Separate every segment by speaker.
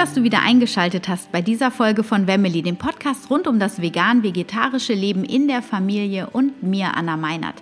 Speaker 1: Dass du wieder eingeschaltet hast bei dieser Folge von Wemmeli, dem Podcast rund um das vegan-vegetarische Leben in der Familie und mir, Anna Meinert.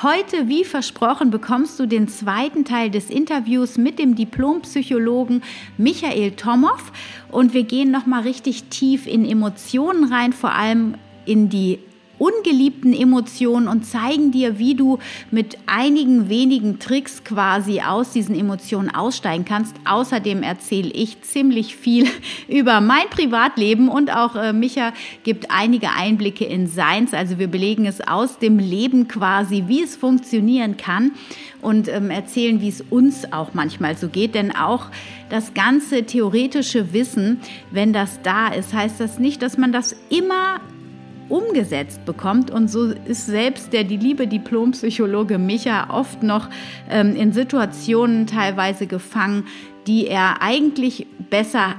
Speaker 1: Heute, wie versprochen, bekommst du den zweiten Teil des Interviews mit dem Diplompsychologen Michael Tomow und wir gehen noch mal richtig tief in Emotionen rein, vor allem in die ungeliebten Emotionen und zeigen dir, wie du mit einigen wenigen Tricks quasi aus diesen Emotionen aussteigen kannst. Außerdem erzähle ich ziemlich viel über mein Privatleben und auch äh, Micha gibt einige Einblicke in seins. Also wir belegen es aus dem Leben quasi, wie es funktionieren kann und ähm, erzählen, wie es uns auch manchmal so geht. Denn auch das ganze theoretische Wissen, wenn das da ist, heißt das nicht, dass man das immer umgesetzt bekommt. Und so ist selbst der die liebe Diplompsychologe Micha oft noch ähm, in Situationen teilweise gefangen, die er eigentlich besser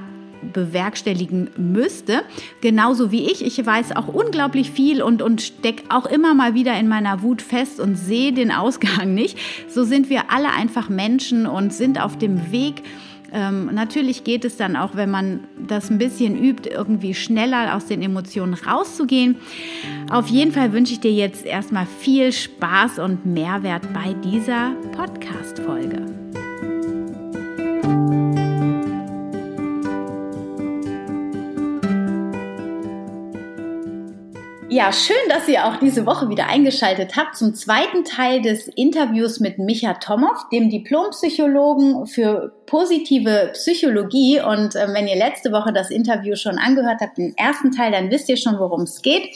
Speaker 1: bewerkstelligen müsste. Genauso wie ich. Ich weiß auch unglaublich viel und, und stecke auch immer mal wieder in meiner Wut fest und sehe den Ausgang nicht. So sind wir alle einfach Menschen und sind auf dem Weg, ähm, natürlich geht es dann auch, wenn man das ein bisschen übt, irgendwie schneller aus den Emotionen rauszugehen. Auf jeden Fall wünsche ich dir jetzt erstmal viel Spaß und Mehrwert bei dieser Podcast-Folge. Ja, schön, dass ihr auch diese Woche wieder eingeschaltet habt zum zweiten Teil des Interviews mit Micha Tomow, dem Diplompsychologen für positive Psychologie. Und äh, wenn ihr letzte Woche das Interview schon angehört habt, den ersten Teil, dann wisst ihr schon, worum es geht.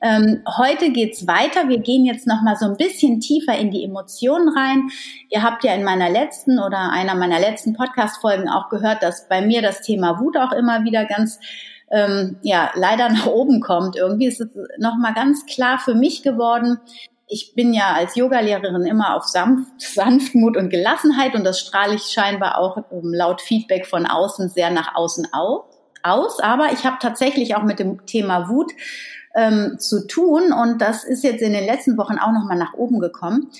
Speaker 1: Ähm, heute geht's weiter. Wir gehen jetzt noch mal so ein bisschen tiefer in die Emotionen rein. Ihr habt ja in meiner letzten oder einer meiner letzten Podcast-Folgen auch gehört, dass bei mir das Thema Wut auch immer wieder ganz ähm, ja leider nach oben kommt. Irgendwie ist es nochmal ganz klar für mich geworden. Ich bin ja als Yogalehrerin immer auf Sanft, Sanftmut und Gelassenheit und das strahle ich scheinbar auch um, laut Feedback von außen sehr nach außen au aus. Aber ich habe tatsächlich auch mit dem Thema Wut ähm, zu tun und das ist jetzt in den letzten Wochen auch nochmal nach oben gekommen.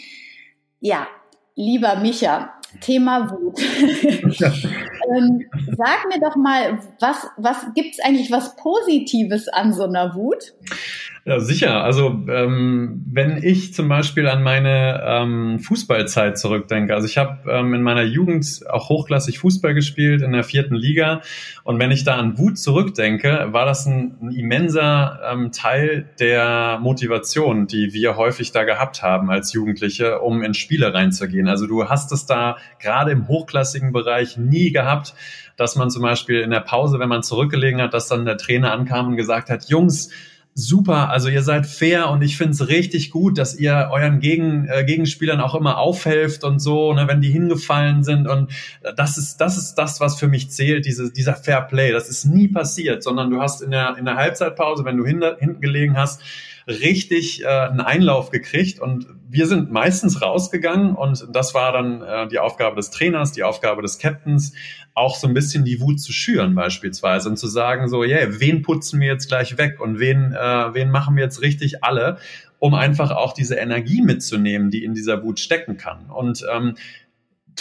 Speaker 1: Ja, lieber Micha, Thema Wut. ähm, sag mir doch mal, was, was gibt's eigentlich was Positives an so einer Wut?
Speaker 2: Ja, sicher. Also ähm, wenn ich zum Beispiel an meine ähm, Fußballzeit zurückdenke, also ich habe ähm, in meiner Jugend auch hochklassig Fußball gespielt in der vierten Liga und wenn ich da an Wut zurückdenke, war das ein, ein immenser ähm, Teil der Motivation, die wir häufig da gehabt haben als Jugendliche, um in Spiele reinzugehen. Also du hast es da gerade im hochklassigen Bereich nie gehabt, dass man zum Beispiel in der Pause, wenn man zurückgelegen hat, dass dann der Trainer ankam und gesagt hat, Jungs, super, also ihr seid fair und ich finde es richtig gut, dass ihr euren Gegen, äh, Gegenspielern auch immer aufhelft und so, ne, wenn die hingefallen sind und das ist das ist das, was für mich zählt, diese, dieser Fair Play. Das ist nie passiert, sondern du hast in der in der Halbzeitpause, wenn du hinter, hinten gelegen hast, richtig äh, einen Einlauf gekriegt und wir sind meistens rausgegangen und das war dann äh, die Aufgabe des Trainers, die Aufgabe des Captains, auch so ein bisschen die Wut zu schüren beispielsweise und zu sagen so, yeah, wen putzen wir jetzt gleich weg und wen, äh, wen machen wir jetzt richtig alle, um einfach auch diese Energie mitzunehmen, die in dieser Wut stecken kann. Und ähm,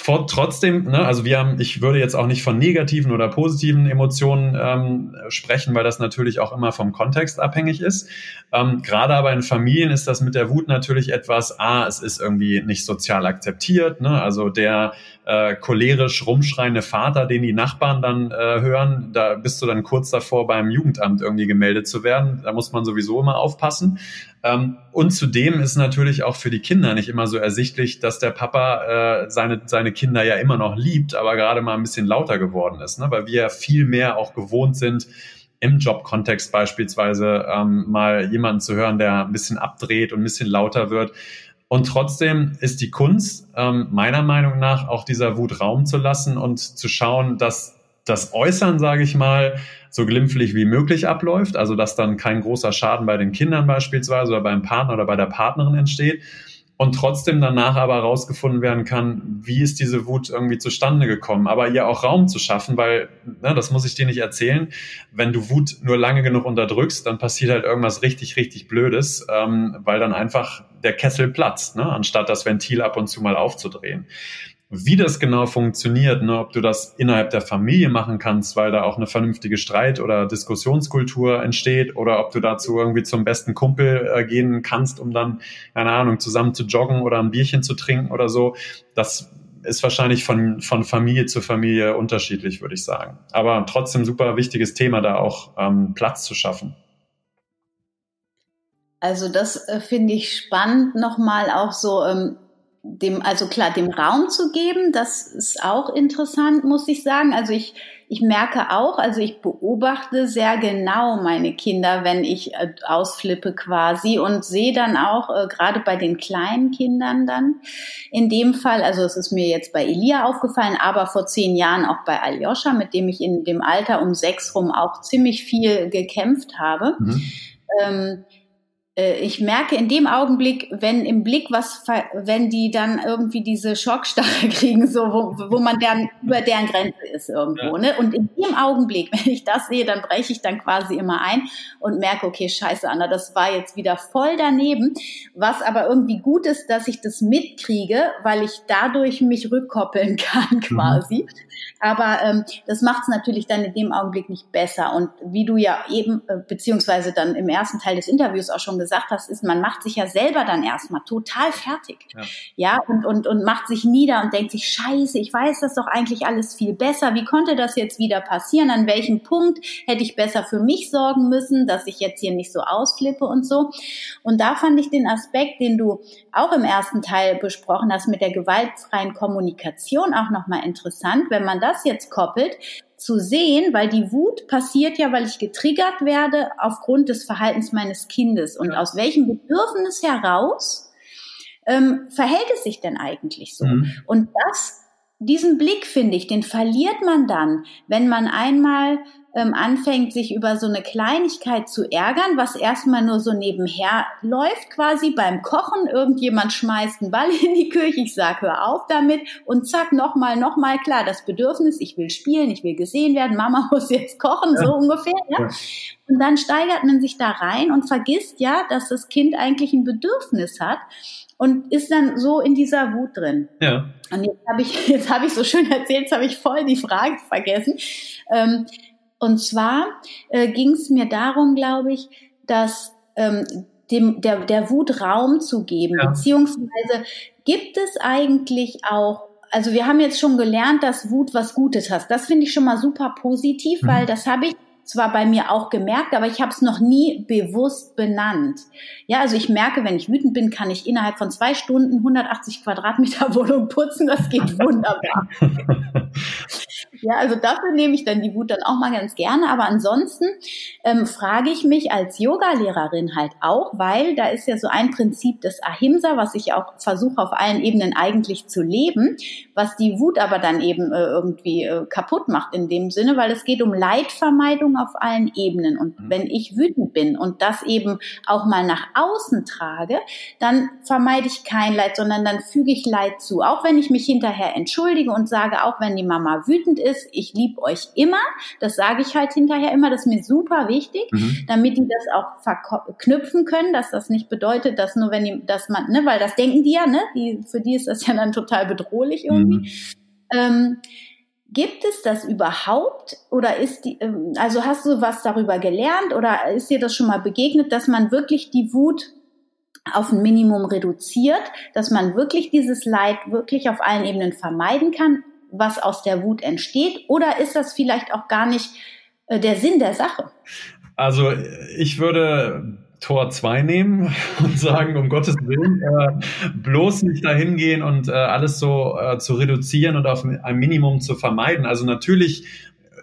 Speaker 2: trotzdem, ne, also wir haben, ich würde jetzt auch nicht von negativen oder positiven Emotionen ähm, sprechen, weil das natürlich auch immer vom Kontext abhängig ist. Ähm, Gerade aber in Familien ist das mit der Wut natürlich etwas, ah, es ist irgendwie nicht sozial akzeptiert, ne? also der äh, cholerisch rumschreiende Vater, den die Nachbarn dann äh, hören, da bist du dann kurz davor beim Jugendamt irgendwie gemeldet zu werden. Da muss man sowieso immer aufpassen. Ähm, und zudem ist natürlich auch für die Kinder nicht immer so ersichtlich, dass der Papa äh, seine, seine Kinder ja immer noch liebt, aber gerade mal ein bisschen lauter geworden ist, ne? weil wir ja viel mehr auch gewohnt sind, im Jobkontext beispielsweise ähm, mal jemanden zu hören, der ein bisschen abdreht und ein bisschen lauter wird. Und trotzdem ist die Kunst ähm, meiner Meinung nach auch dieser Wut Raum zu lassen und zu schauen, dass das Äußern, sage ich mal, so glimpflich wie möglich abläuft, also dass dann kein großer Schaden bei den Kindern beispielsweise oder beim Partner oder bei der Partnerin entsteht und trotzdem danach aber herausgefunden werden kann, wie ist diese Wut irgendwie zustande gekommen, aber ihr auch Raum zu schaffen, weil, ne, das muss ich dir nicht erzählen, wenn du Wut nur lange genug unterdrückst, dann passiert halt irgendwas richtig, richtig Blödes, ähm, weil dann einfach der Kessel platzt, ne, anstatt das Ventil ab und zu mal aufzudrehen. Wie das genau funktioniert, ne, ob du das innerhalb der Familie machen kannst, weil da auch eine vernünftige Streit- oder Diskussionskultur entsteht, oder ob du dazu irgendwie zum besten Kumpel äh, gehen kannst, um dann, keine Ahnung, zusammen zu joggen oder ein Bierchen zu trinken oder so, das ist wahrscheinlich von, von Familie zu Familie unterschiedlich, würde ich sagen. Aber trotzdem super wichtiges Thema, da auch ähm, Platz zu schaffen.
Speaker 1: Also das äh, finde ich spannend, nochmal auch so ähm, dem, also klar, dem Raum zu geben, das ist auch interessant, muss ich sagen. Also ich, ich merke auch, also ich beobachte sehr genau meine Kinder, wenn ich äh, ausflippe quasi und sehe dann auch, äh, gerade bei den kleinen Kindern dann, in dem Fall, also es ist mir jetzt bei Elia aufgefallen, aber vor zehn Jahren auch bei Aljoscha, mit dem ich in dem Alter um sechs rum auch ziemlich viel gekämpft habe. Mhm. Ähm, äh, ich merke in dem Augenblick, wenn im Blick was, wenn die dann irgendwie diese Schockstarre kriegen, so wo, wo man dann über deren Grenze ist irgendwo, ja. ne? Und in dem Augenblick, wenn ich das sehe, dann breche ich dann quasi immer ein und merke, okay, scheiße, Anna, das war jetzt wieder voll daneben. Was aber irgendwie gut ist, dass ich das mitkriege, weil ich dadurch mich rückkoppeln kann mhm. quasi. Mhm. Aber ähm, das macht es natürlich dann in dem Augenblick nicht besser. Und wie du ja eben, äh, beziehungsweise dann im ersten Teil des Interviews auch schon gesagt hast, ist, man macht sich ja selber dann erstmal total fertig. Ja, ja und, und, und macht sich nieder und denkt sich, scheiße, ich weiß das doch eigentlich alles viel besser. Wie konnte das jetzt wieder passieren? An welchem Punkt hätte ich besser für mich sorgen müssen, dass ich jetzt hier nicht so ausflippe und so. Und da fand ich den Aspekt, den du auch im ersten Teil besprochen hast, mit der gewaltfreien Kommunikation auch nochmal interessant, wenn man das jetzt koppelt, zu sehen, weil die Wut passiert ja, weil ich getriggert werde aufgrund des Verhaltens meines Kindes. Und aus welchem Bedürfnis heraus ähm, verhält es sich denn eigentlich so? Mhm. Und das, diesen Blick finde ich, den verliert man dann, wenn man einmal ähm, anfängt, sich über so eine Kleinigkeit zu ärgern, was erstmal nur so nebenher läuft, quasi beim Kochen. Irgendjemand schmeißt einen Ball in die Küche, ich sag, hör auf damit und zack, nochmal, nochmal, klar, das Bedürfnis, ich will spielen, ich will gesehen werden, Mama muss jetzt kochen, so ungefähr. Ja? Und dann steigert man sich da rein und vergisst ja, dass das Kind eigentlich ein Bedürfnis hat und ist dann so in dieser Wut drin. Ja. Und jetzt habe ich, jetzt habe ich so schön erzählt, jetzt habe ich voll die Frage vergessen. Ähm, und zwar äh, ging es mir darum, glaube ich, dass ähm, dem, der, der Wut Raum zu geben, ja. beziehungsweise gibt es eigentlich auch also wir haben jetzt schon gelernt, dass Wut was Gutes hat. Das finde ich schon mal super positiv, mhm. weil das habe ich zwar bei mir auch gemerkt, aber ich habe es noch nie bewusst benannt. Ja, also ich merke, wenn ich wütend bin, kann ich innerhalb von zwei Stunden 180 Quadratmeter Wohnung putzen. Das geht wunderbar. ja, also dafür nehme ich dann die Wut dann auch mal ganz gerne. Aber ansonsten ähm, frage ich mich als Yogalehrerin halt auch, weil da ist ja so ein Prinzip des Ahimsa, was ich auch versuche auf allen Ebenen eigentlich zu leben, was die Wut aber dann eben äh, irgendwie äh, kaputt macht in dem Sinne, weil es geht um Leidvermeidung auf allen Ebenen. Und mhm. wenn ich wütend bin und das eben auch mal nach außen trage, dann vermeide ich kein Leid, sondern dann füge ich Leid zu. Auch wenn ich mich hinterher entschuldige und sage, auch wenn die Mama wütend ist, ich liebe euch immer. Das sage ich halt hinterher immer. Das ist mir super wichtig, mhm. damit die das auch verknüpfen können, dass das nicht bedeutet, dass nur wenn die, dass man, ne, weil das denken die ja, ne, die, für die ist das ja dann total bedrohlich irgendwie. Mhm. Ähm, Gibt es das überhaupt oder ist die, ähm, also hast du was darüber gelernt oder ist dir das schon mal begegnet, dass man wirklich die Wut auf ein Minimum reduziert, dass man wirklich dieses Leid wirklich auf allen Ebenen vermeiden kann, was aus der Wut entsteht? Oder ist das vielleicht auch gar nicht äh, der Sinn der Sache?
Speaker 2: Also ich würde Tor 2 nehmen und sagen, um Gottes Willen, äh, bloß nicht dahin gehen und äh, alles so äh, zu reduzieren und auf ein Minimum zu vermeiden. Also natürlich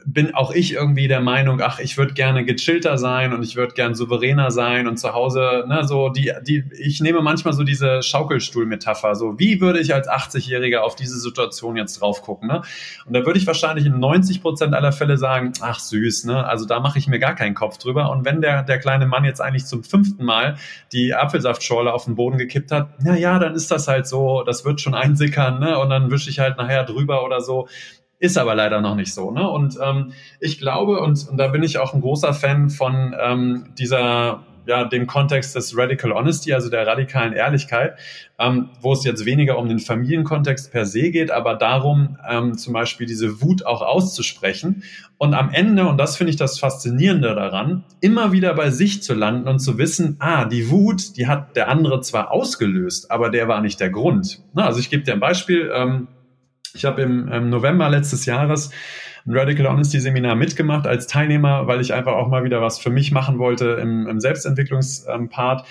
Speaker 2: bin auch ich irgendwie der Meinung, ach, ich würde gerne gechillter sein und ich würde gern souveräner sein und zu Hause, ne, so die, die, ich nehme manchmal so diese Schaukelstuhl-Metapher, so wie würde ich als 80-Jähriger auf diese Situation jetzt drauf gucken, ne? Und da würde ich wahrscheinlich in 90 Prozent aller Fälle sagen, ach süß, ne, also da mache ich mir gar keinen Kopf drüber. Und wenn der, der kleine Mann jetzt eigentlich zum fünften Mal die Apfelsaftschorle auf den Boden gekippt hat, na ja, dann ist das halt so, das wird schon einsickern, ne, und dann wische ich halt nachher drüber oder so. Ist aber leider noch nicht so. Ne? Und ähm, ich glaube, und, und da bin ich auch ein großer Fan von ähm, dieser ja, dem Kontext des Radical Honesty, also der radikalen Ehrlichkeit, ähm, wo es jetzt weniger um den Familienkontext per se geht, aber darum, ähm, zum Beispiel diese Wut auch auszusprechen und am Ende, und das finde ich das Faszinierende daran, immer wieder bei sich zu landen und zu wissen, ah, die Wut, die hat der andere zwar ausgelöst, aber der war nicht der Grund. Na, also ich gebe dir ein Beispiel. Ähm, ich habe im, im November letztes Jahres ein Radical Honesty Seminar mitgemacht als Teilnehmer, weil ich einfach auch mal wieder was für mich machen wollte im, im Selbstentwicklungspart.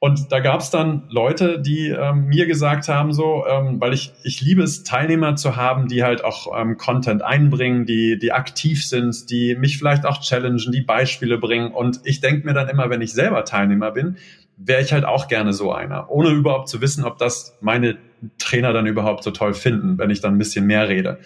Speaker 2: Und da gab es dann Leute, die ähm, mir gesagt haben, so, ähm, weil ich, ich liebe es, Teilnehmer zu haben, die halt auch ähm, Content einbringen, die, die aktiv sind, die mich vielleicht auch challengen, die Beispiele bringen. Und ich denke mir dann immer, wenn ich selber Teilnehmer bin, wäre ich halt auch gerne so einer, ohne überhaupt zu wissen, ob das meine Trainer dann überhaupt so toll finden, wenn ich dann ein bisschen mehr rede.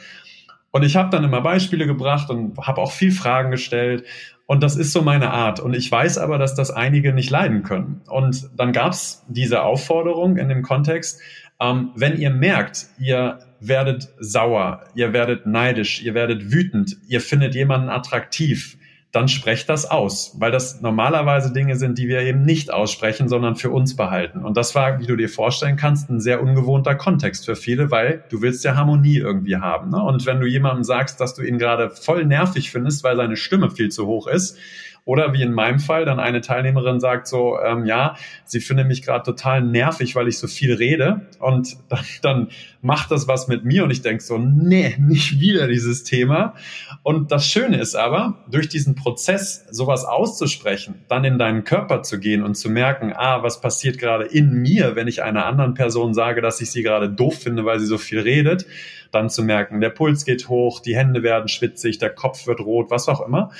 Speaker 2: Und ich habe dann immer Beispiele gebracht und habe auch viel Fragen gestellt. Und das ist so meine Art. Und ich weiß aber, dass das einige nicht leiden können. Und dann gab es diese Aufforderung in dem Kontext, ähm, wenn ihr merkt, ihr werdet sauer, ihr werdet neidisch, ihr werdet wütend, ihr findet jemanden attraktiv, dann sprecht das aus, weil das normalerweise Dinge sind, die wir eben nicht aussprechen, sondern für uns behalten. Und das war, wie du dir vorstellen kannst, ein sehr ungewohnter Kontext für viele, weil du willst ja Harmonie irgendwie haben. Ne? Und wenn du jemandem sagst, dass du ihn gerade voll nervig findest, weil seine Stimme viel zu hoch ist, oder wie in meinem Fall, dann eine Teilnehmerin sagt so, ähm, ja, sie finde mich gerade total nervig, weil ich so viel rede. Und dann, dann macht das was mit mir und ich denke so, nee, nicht wieder dieses Thema. Und das Schöne ist aber, durch diesen Prozess, sowas auszusprechen, dann in deinen Körper zu gehen und zu merken, ah, was passiert gerade in mir, wenn ich einer anderen Person sage, dass ich sie gerade doof finde, weil sie so viel redet, dann zu merken, der Puls geht hoch, die Hände werden schwitzig, der Kopf wird rot, was auch immer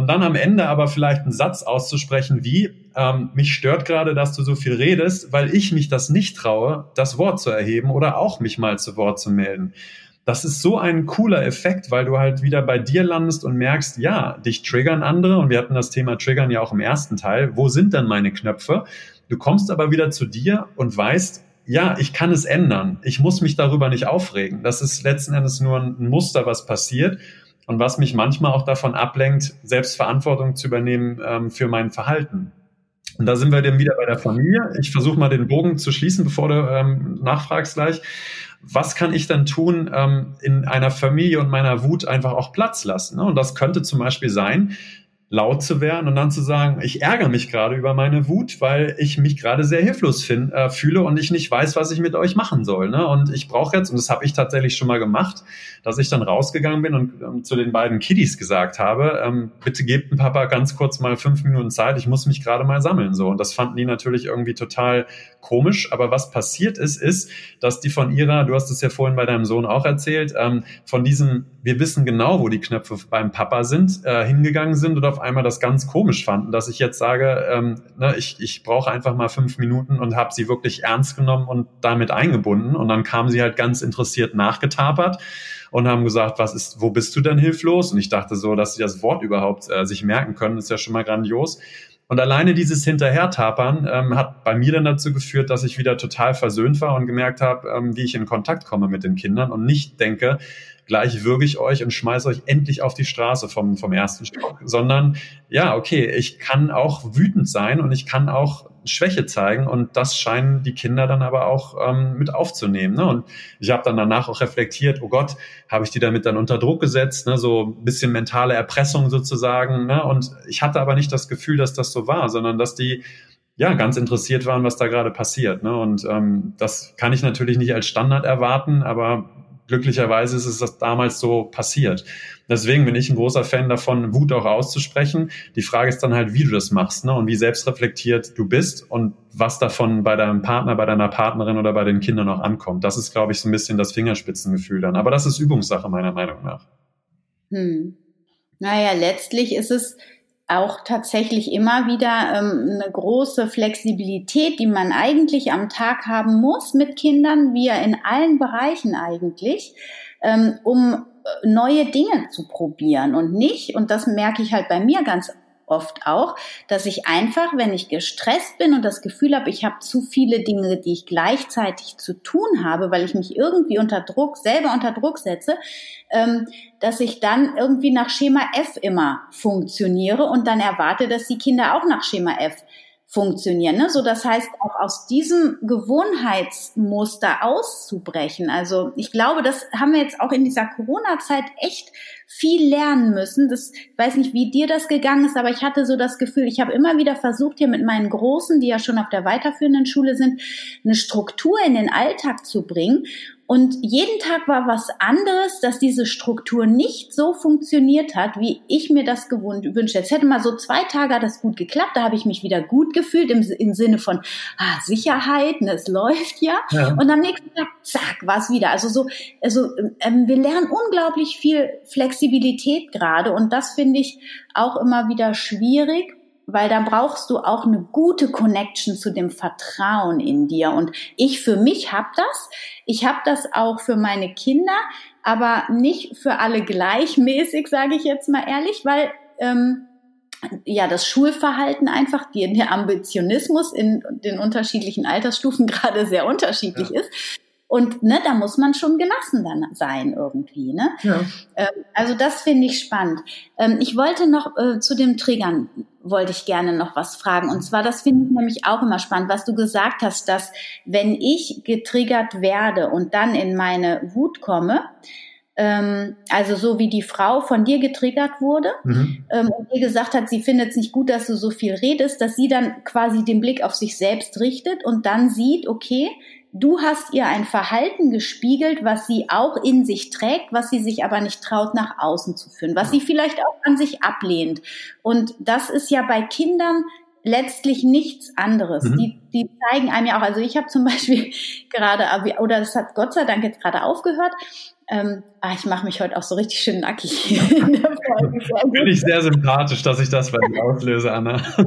Speaker 2: und dann am Ende aber vielleicht einen Satz auszusprechen wie, ähm, mich stört gerade, dass du so viel redest, weil ich mich das nicht traue, das Wort zu erheben oder auch mich mal zu Wort zu melden. Das ist so ein cooler Effekt, weil du halt wieder bei dir landest und merkst, ja, dich triggern andere und wir hatten das Thema Triggern ja auch im ersten Teil. Wo sind denn meine Knöpfe? Du kommst aber wieder zu dir und weißt, ja, ich kann es ändern. Ich muss mich darüber nicht aufregen. Das ist letzten Endes nur ein Muster, was passiert und was mich manchmal auch davon ablenkt, selbst Verantwortung zu übernehmen ähm, für mein Verhalten. Und da sind wir dann wieder bei der Familie. Ich versuche mal den Bogen zu schließen, bevor du ähm, nachfragst gleich. Was kann ich dann tun, ähm, in einer Familie und meiner Wut einfach auch Platz lassen? Ne? Und das könnte zum Beispiel sein, laut zu werden und dann zu sagen, ich ärgere mich gerade über meine Wut, weil ich mich gerade sehr hilflos find, äh, fühle und ich nicht weiß, was ich mit euch machen soll. Ne? Und ich brauche jetzt, und das habe ich tatsächlich schon mal gemacht, dass ich dann rausgegangen bin und ähm, zu den beiden Kiddies gesagt habe, ähm, bitte gebt dem Papa ganz kurz mal fünf Minuten Zeit, ich muss mich gerade mal sammeln. So. Und das fanden die natürlich irgendwie total komisch. Aber was passiert ist, ist, dass die von ihrer, du hast es ja vorhin bei deinem Sohn auch erzählt, ähm, von diesem, wir wissen genau, wo die Knöpfe beim Papa sind, äh, hingegangen sind und auf einmal das ganz komisch fanden, dass ich jetzt sage, ähm, ne, ich, ich brauche einfach mal fünf Minuten und habe sie wirklich ernst genommen und damit eingebunden. Und dann kamen sie halt ganz interessiert nachgetapert und haben gesagt, was ist, wo bist du denn hilflos? Und ich dachte so, dass sie das Wort überhaupt äh, sich merken können, ist ja schon mal grandios. Und alleine dieses Hinterhertapern ähm, hat bei mir dann dazu geführt, dass ich wieder total versöhnt war und gemerkt habe, ähm, wie ich in Kontakt komme mit den Kindern und nicht denke, gleich würge ich euch und schmeiße euch endlich auf die Straße vom, vom ersten Stock, sondern ja, okay, ich kann auch wütend sein und ich kann auch Schwäche zeigen und das scheinen die Kinder dann aber auch ähm, mit aufzunehmen. Ne? Und ich habe dann danach auch reflektiert, oh Gott, habe ich die damit dann unter Druck gesetzt, ne? so ein bisschen mentale Erpressung sozusagen. Ne? Und ich hatte aber nicht das Gefühl, dass das so war, sondern dass die ja ganz interessiert waren, was da gerade passiert. Ne? Und ähm, das kann ich natürlich nicht als Standard erwarten, aber glücklicherweise ist es das damals so passiert. Deswegen bin ich ein großer Fan davon, Wut auch auszusprechen. Die Frage ist dann halt, wie du das machst ne? und wie selbstreflektiert du bist und was davon bei deinem Partner, bei deiner Partnerin oder bei den Kindern auch ankommt. Das ist, glaube ich, so ein bisschen das Fingerspitzengefühl dann. Aber das ist Übungssache meiner Meinung nach.
Speaker 1: Hm. Naja, letztlich ist es auch tatsächlich immer wieder ähm, eine große Flexibilität, die man eigentlich am Tag haben muss mit Kindern, wie in allen Bereichen eigentlich, ähm, um äh, neue Dinge zu probieren und nicht, und das merke ich halt bei mir ganz oft auch, dass ich einfach, wenn ich gestresst bin und das Gefühl habe, ich habe zu viele Dinge, die ich gleichzeitig zu tun habe, weil ich mich irgendwie unter Druck, selber unter Druck setze, ähm, dass ich dann irgendwie nach Schema F immer funktioniere und dann erwarte, dass die Kinder auch nach Schema F funktionieren. Ne? So, das heißt, auch aus diesem Gewohnheitsmuster auszubrechen. Also ich glaube, das haben wir jetzt auch in dieser Corona-Zeit echt viel lernen müssen. Das ich weiß nicht, wie dir das gegangen ist, aber ich hatte so das Gefühl, ich habe immer wieder versucht, hier mit meinen Großen, die ja schon auf der weiterführenden Schule sind, eine Struktur in den Alltag zu bringen. Und jeden Tag war was anderes, dass diese Struktur nicht so funktioniert hat, wie ich mir das gewünscht hätte. Es hätte mal so zwei Tage hat das gut geklappt, da habe ich mich wieder gut gefühlt im, im Sinne von ah, Sicherheit, ne, es läuft ja. ja. Und am nächsten Tag, zack, war es wieder. Also so, also ähm, wir lernen unglaublich viel Flexibilität gerade und das finde ich auch immer wieder schwierig weil da brauchst du auch eine gute Connection zu dem Vertrauen in dir. Und ich für mich habe das. Ich habe das auch für meine Kinder, aber nicht für alle gleichmäßig, sage ich jetzt mal ehrlich, weil ähm, ja das Schulverhalten einfach, die, der Ambitionismus in den unterschiedlichen Altersstufen gerade sehr unterschiedlich ja. ist. Und ne, da muss man schon gelassen dann sein irgendwie. Ne? Ja. Ähm, also das finde ich spannend. Ähm, ich wollte noch äh, zu dem Triggern wollte ich gerne noch was fragen. Und zwar, das finde ich nämlich auch immer spannend, was du gesagt hast, dass wenn ich getriggert werde und dann in meine Wut komme, ähm, also so wie die Frau von dir getriggert wurde mhm. ähm, und dir gesagt hat, sie findet es nicht gut, dass du so viel redest, dass sie dann quasi den Blick auf sich selbst richtet und dann sieht, okay, Du hast ihr ein Verhalten gespiegelt, was sie auch in sich trägt, was sie sich aber nicht traut, nach außen zu führen, was sie vielleicht auch an sich ablehnt. Und das ist ja bei Kindern letztlich nichts anderes. Mhm. Die, die zeigen einem ja auch, also ich habe zum Beispiel gerade, oder das hat Gott sei Dank jetzt gerade aufgehört, ähm, ah, ich mache mich heute auch so richtig schön nackig.
Speaker 2: Finde ich sehr sympathisch, dass ich das bei dir auslöse, Anna.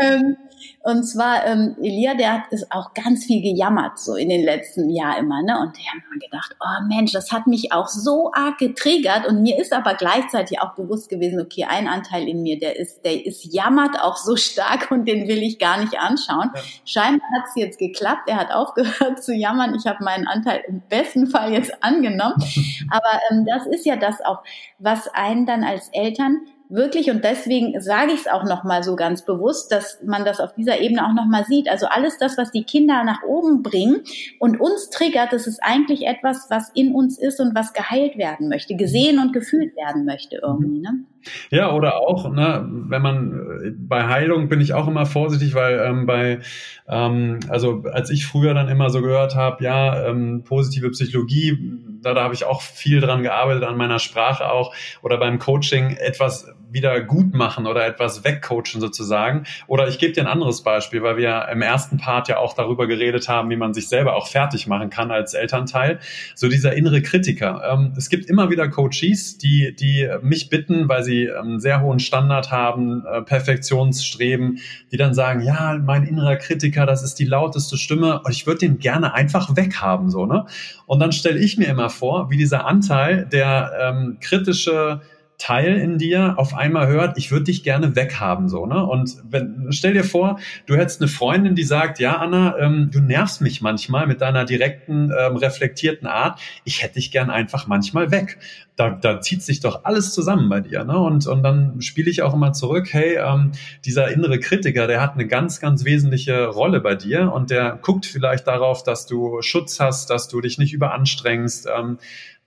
Speaker 1: ähm, und zwar, ähm, Elia, der hat ist auch ganz viel gejammert, so in den letzten Jahren immer, ne? Und der hat mir gedacht, oh Mensch, das hat mich auch so arg getriggert. Und mir ist aber gleichzeitig auch bewusst gewesen, okay, ein Anteil in mir, der ist, der ist jammert auch so stark und den will ich gar nicht anschauen. Ja. Scheinbar hat es jetzt geklappt. Er hat aufgehört zu jammern. Ich habe meinen Anteil im besten Fall jetzt angenommen. Aber ähm, das ist ja das auch, was einen dann als Eltern wirklich, und deswegen sage ich es auch nochmal so ganz bewusst, dass man das auf dieser Ebene auch nochmal sieht. Also alles das, was die Kinder nach oben bringen und uns triggert, das ist eigentlich etwas, was in uns ist und was geheilt werden möchte, gesehen und gefühlt werden möchte irgendwie. Ne?
Speaker 2: Ja, oder auch, ne, wenn man bei Heilung bin ich auch immer vorsichtig, weil ähm, bei, ähm, also als ich früher dann immer so gehört habe, ja, ähm, positive Psychologie, da, da habe ich auch viel dran gearbeitet, an meiner Sprache auch, oder beim Coaching etwas wieder gut machen oder etwas wegcoachen sozusagen. Oder ich gebe dir ein anderes Beispiel, weil wir im ersten Part ja auch darüber geredet haben, wie man sich selber auch fertig machen kann als Elternteil. So dieser innere Kritiker. Ähm, es gibt immer wieder Coaches, die, die mich bitten, weil sie einen sehr hohen Standard haben, äh, Perfektionsstreben, die dann sagen, ja, mein innerer Kritiker, das ist die lauteste Stimme und ich würde den gerne einfach weghaben, so, ne? Und dann stelle ich mir immer vor, wie dieser Anteil, der ähm, kritische Teil in dir auf einmal hört, ich würde dich gerne weghaben, so, ne? Und wenn, stell dir vor, du hättest eine Freundin, die sagt, ja, Anna, ähm, du nervst mich manchmal mit deiner direkten, ähm, reflektierten Art. Ich hätte dich gern einfach manchmal weg. Da, da zieht sich doch alles zusammen bei dir, ne? Und, und dann spiele ich auch immer zurück, hey, ähm, dieser innere Kritiker, der hat eine ganz, ganz wesentliche Rolle bei dir und der guckt vielleicht darauf, dass du Schutz hast, dass du dich nicht überanstrengst, ähm,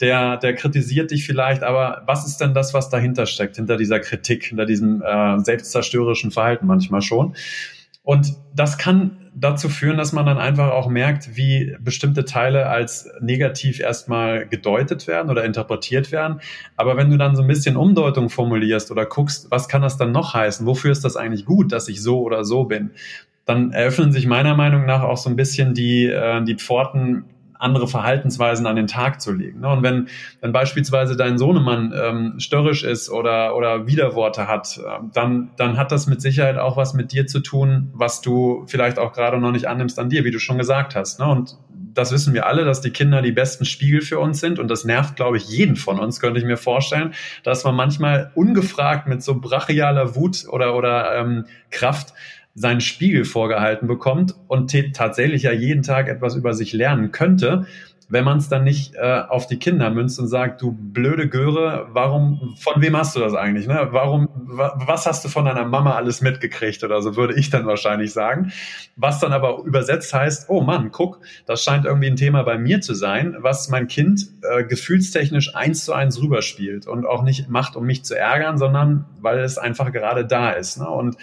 Speaker 2: der, der kritisiert dich vielleicht, aber was ist denn das, was dahinter steckt, hinter dieser Kritik, hinter diesem äh, selbstzerstörerischen Verhalten manchmal schon? Und das kann dazu führen, dass man dann einfach auch merkt, wie bestimmte Teile als negativ erstmal gedeutet werden oder interpretiert werden. Aber wenn du dann so ein bisschen Umdeutung formulierst oder guckst, was kann das dann noch heißen? Wofür ist das eigentlich gut, dass ich so oder so bin? Dann eröffnen sich meiner Meinung nach auch so ein bisschen die, äh, die Pforten andere Verhaltensweisen an den Tag zu legen. Ne? Und wenn, wenn beispielsweise dein Sohnemann ähm, störrisch ist oder, oder Widerworte hat, äh, dann, dann hat das mit Sicherheit auch was mit dir zu tun, was du vielleicht auch gerade noch nicht annimmst an dir, wie du schon gesagt hast. Ne? Und das wissen wir alle, dass die Kinder die besten Spiegel für uns sind. Und das nervt, glaube ich, jeden von uns, könnte ich mir vorstellen, dass man manchmal ungefragt mit so brachialer Wut oder, oder ähm, Kraft seinen Spiegel vorgehalten bekommt und tatsächlich ja jeden Tag etwas über sich lernen könnte, wenn man es dann nicht äh, auf die Kinder münzt und sagt, du blöde Göre, warum, von wem hast du das eigentlich? Ne? Warum, wa, was hast du von deiner Mama alles mitgekriegt oder so, würde ich dann wahrscheinlich sagen. Was dann aber übersetzt heißt, oh Mann, guck, das scheint irgendwie ein Thema bei mir zu sein, was mein Kind äh, gefühlstechnisch eins zu eins rüberspielt und auch nicht macht, um mich zu ärgern, sondern weil es einfach gerade da ist. Ne? Und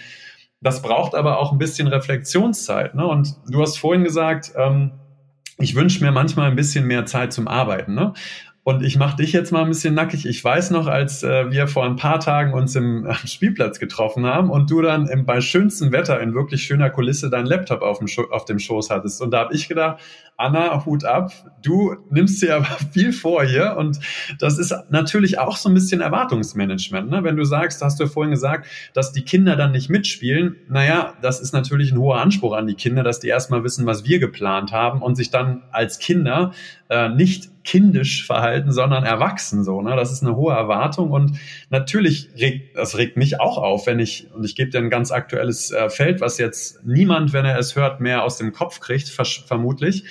Speaker 2: das braucht aber auch ein bisschen Reflexionszeit. Ne? Und du hast vorhin gesagt, ähm, ich wünsche mir manchmal ein bisschen mehr Zeit zum Arbeiten. Ne? Und ich mache dich jetzt mal ein bisschen nackig. Ich weiß noch, als äh, wir vor ein paar Tagen uns im äh, Spielplatz getroffen haben und du dann im, bei schönstem Wetter in wirklich schöner Kulisse deinen Laptop auf dem, auf dem Schoß hattest. Und da habe ich gedacht, Anna, Hut ab, du nimmst dir aber viel vor hier. Und das ist natürlich auch so ein bisschen Erwartungsmanagement. Ne? Wenn du sagst, hast du ja vorhin gesagt, dass die Kinder dann nicht mitspielen. Naja, das ist natürlich ein hoher Anspruch an die Kinder, dass die erstmal wissen, was wir geplant haben und sich dann als Kinder äh, nicht kindisch verhalten, sondern erwachsen so. Ne? Das ist eine hohe Erwartung und natürlich regt, das regt mich auch auf, wenn ich, und ich gebe dir ein ganz aktuelles äh, Feld, was jetzt niemand, wenn er es hört, mehr aus dem Kopf kriegt, vermutlich.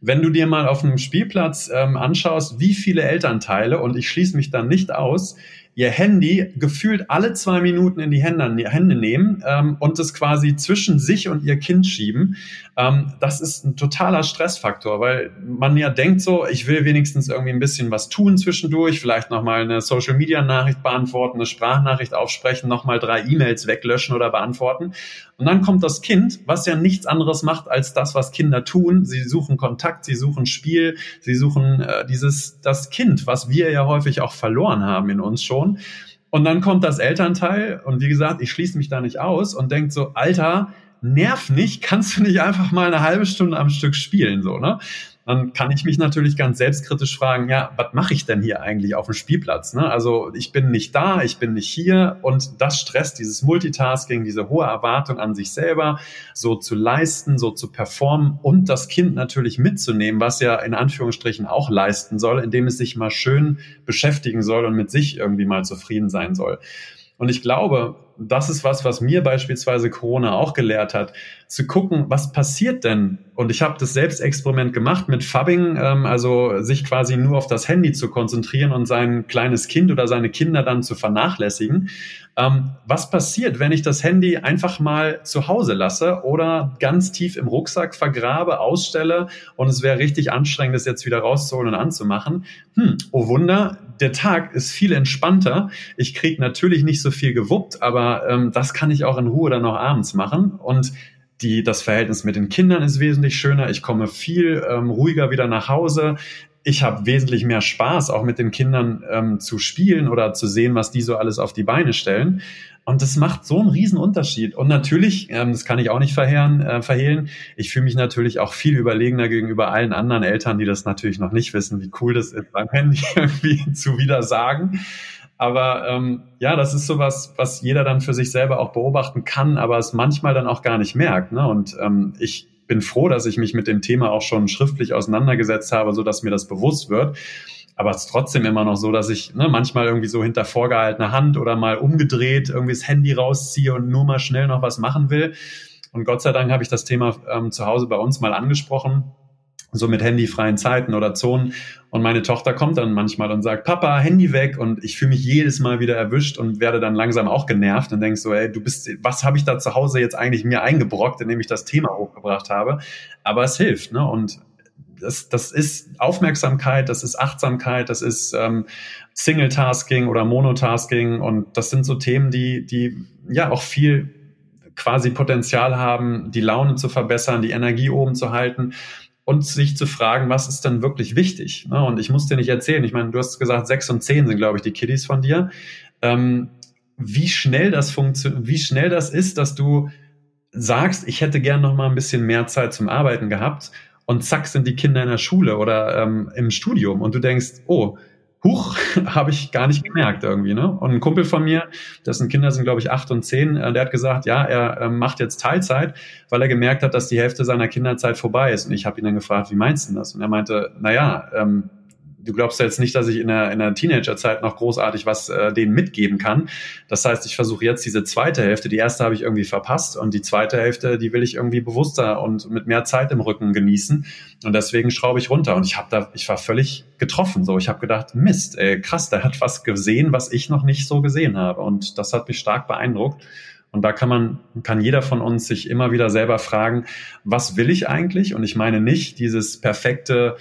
Speaker 2: Wenn du dir mal auf einem Spielplatz ähm, anschaust, wie viele Elternteile, und ich schließe mich dann nicht aus, ihr Handy gefühlt alle zwei Minuten in die Hände, Hände nehmen ähm, und es quasi zwischen sich und ihr Kind schieben. Ähm, das ist ein totaler Stressfaktor, weil man ja denkt so, ich will wenigstens irgendwie ein bisschen was tun zwischendurch, vielleicht nochmal eine Social-Media-Nachricht beantworten, eine Sprachnachricht aufsprechen, nochmal drei E-Mails weglöschen oder beantworten. Und dann kommt das Kind, was ja nichts anderes macht als das, was Kinder tun. Sie suchen Kontakt, sie suchen Spiel, sie suchen äh, dieses, das Kind, was wir ja häufig auch verloren haben in uns schon. Und dann kommt das Elternteil und wie gesagt, ich schließe mich da nicht aus und denkt so, Alter, nerv nicht, kannst du nicht einfach mal eine halbe Stunde am Stück spielen, so, ne? dann kann ich mich natürlich ganz selbstkritisch fragen, ja, was mache ich denn hier eigentlich auf dem Spielplatz? Ne? Also ich bin nicht da, ich bin nicht hier und das stresst dieses Multitasking, diese hohe Erwartung an sich selber, so zu leisten, so zu performen und das Kind natürlich mitzunehmen, was ja in Anführungsstrichen auch leisten soll, indem es sich mal schön beschäftigen soll und mit sich irgendwie mal zufrieden sein soll. Und ich glaube, das ist was, was mir beispielsweise Corona auch gelehrt hat, zu gucken, was passiert denn? Und ich habe das Selbstexperiment gemacht mit Fubbing, ähm, also sich quasi nur auf das Handy zu konzentrieren und sein kleines Kind oder seine Kinder dann zu vernachlässigen. Ähm, was passiert, wenn ich das Handy einfach mal zu Hause lasse oder ganz tief im Rucksack vergrabe, ausstelle und es wäre richtig anstrengend, das jetzt wieder rauszuholen und anzumachen? Hm, oh Wunder, der Tag ist viel entspannter. Ich kriege natürlich nicht so viel gewuppt, aber ähm, das kann ich auch in Ruhe dann noch abends machen. Und die, das Verhältnis mit den Kindern ist wesentlich schöner. Ich komme viel ähm, ruhiger wieder nach Hause ich habe wesentlich mehr Spaß, auch mit den Kindern ähm, zu spielen oder zu sehen, was die so alles auf die Beine stellen. Und das macht so einen riesen Unterschied. Und natürlich, ähm, das kann ich auch nicht verheeren, äh, verhehlen, ich fühle mich natürlich auch viel überlegener gegenüber allen anderen Eltern, die das natürlich noch nicht wissen, wie cool das ist, beim Handy irgendwie zu wieder sagen. Aber ähm, ja, das ist sowas, was jeder dann für sich selber auch beobachten kann, aber es manchmal dann auch gar nicht merkt. Ne? Und ähm, ich bin froh, dass ich mich mit dem Thema auch schon schriftlich auseinandergesetzt habe, so dass mir das bewusst wird. Aber es ist trotzdem immer noch so, dass ich ne, manchmal irgendwie so hinter vorgehaltener Hand oder mal umgedreht irgendwie das Handy rausziehe und nur mal schnell noch was machen will. Und Gott sei Dank habe ich das Thema ähm, zu Hause bei uns mal angesprochen so mit handyfreien Zeiten oder Zonen. Und meine Tochter kommt dann manchmal und sagt, Papa, Handy weg. Und ich fühle mich jedes Mal wieder erwischt und werde dann langsam auch genervt und denk so, ey, du bist, was habe ich da zu Hause jetzt eigentlich mir eingebrockt, indem ich das Thema hochgebracht habe? Aber es hilft, ne? Und das, das ist Aufmerksamkeit, das ist Achtsamkeit, das ist ähm, Single-Tasking oder Monotasking. Und das sind so Themen, die, die ja auch viel quasi Potenzial haben, die Laune zu verbessern, die Energie oben zu halten und sich zu fragen, was ist denn wirklich wichtig? Ne? Und ich muss dir nicht erzählen, ich meine, du hast gesagt, sechs und zehn sind, glaube ich, die Kiddies von dir. Ähm, wie schnell das funktioniert, wie schnell das ist, dass du sagst, ich hätte gern noch mal ein bisschen mehr Zeit zum Arbeiten gehabt und zack sind die Kinder in der Schule oder ähm, im Studium und du denkst, oh, huch, habe ich gar nicht gemerkt irgendwie. Ne? Und ein Kumpel von mir, dessen Kinder sind, glaube ich, acht und zehn, äh, der hat gesagt, ja, er äh, macht jetzt Teilzeit, weil er gemerkt hat, dass die Hälfte seiner Kinderzeit vorbei ist. Und ich habe ihn dann gefragt, wie meinst du das? Und er meinte, naja, ähm, du glaubst jetzt nicht, dass ich in der, in der Teenagerzeit noch großartig was äh, denen mitgeben kann. Das heißt, ich versuche jetzt diese zweite Hälfte, die erste habe ich irgendwie verpasst und die zweite Hälfte, die will ich irgendwie bewusster und mit mehr Zeit im Rücken genießen. Und deswegen schraube ich runter. Und ich habe da, ich war völlig getroffen. So, ich habe gedacht, Mist, ey, krass, der hat was gesehen, was ich noch nicht so gesehen habe. Und das hat mich stark beeindruckt. Und da kann man, kann jeder von uns sich immer wieder selber fragen, was will ich eigentlich? Und ich meine nicht dieses perfekte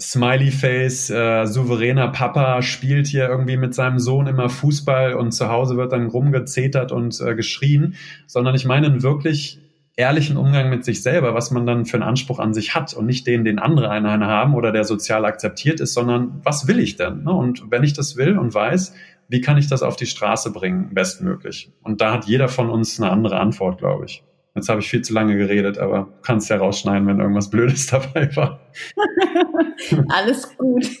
Speaker 2: Smiley Face, äh, souveräner Papa spielt hier irgendwie mit seinem Sohn immer Fußball und zu Hause wird dann rumgezetert und äh, geschrien, sondern ich meine einen wirklich ehrlichen Umgang mit sich selber, was man dann für einen Anspruch an sich hat und nicht den, den andere einen haben oder der sozial akzeptiert ist, sondern was will ich denn? Ne? Und wenn ich das will und weiß, wie kann ich das auf die Straße bringen, bestmöglich? Und da hat jeder von uns eine andere Antwort, glaube ich. Jetzt habe ich viel zu lange geredet, aber kannst ja rausschneiden, wenn irgendwas Blödes dabei war.
Speaker 1: Alles gut.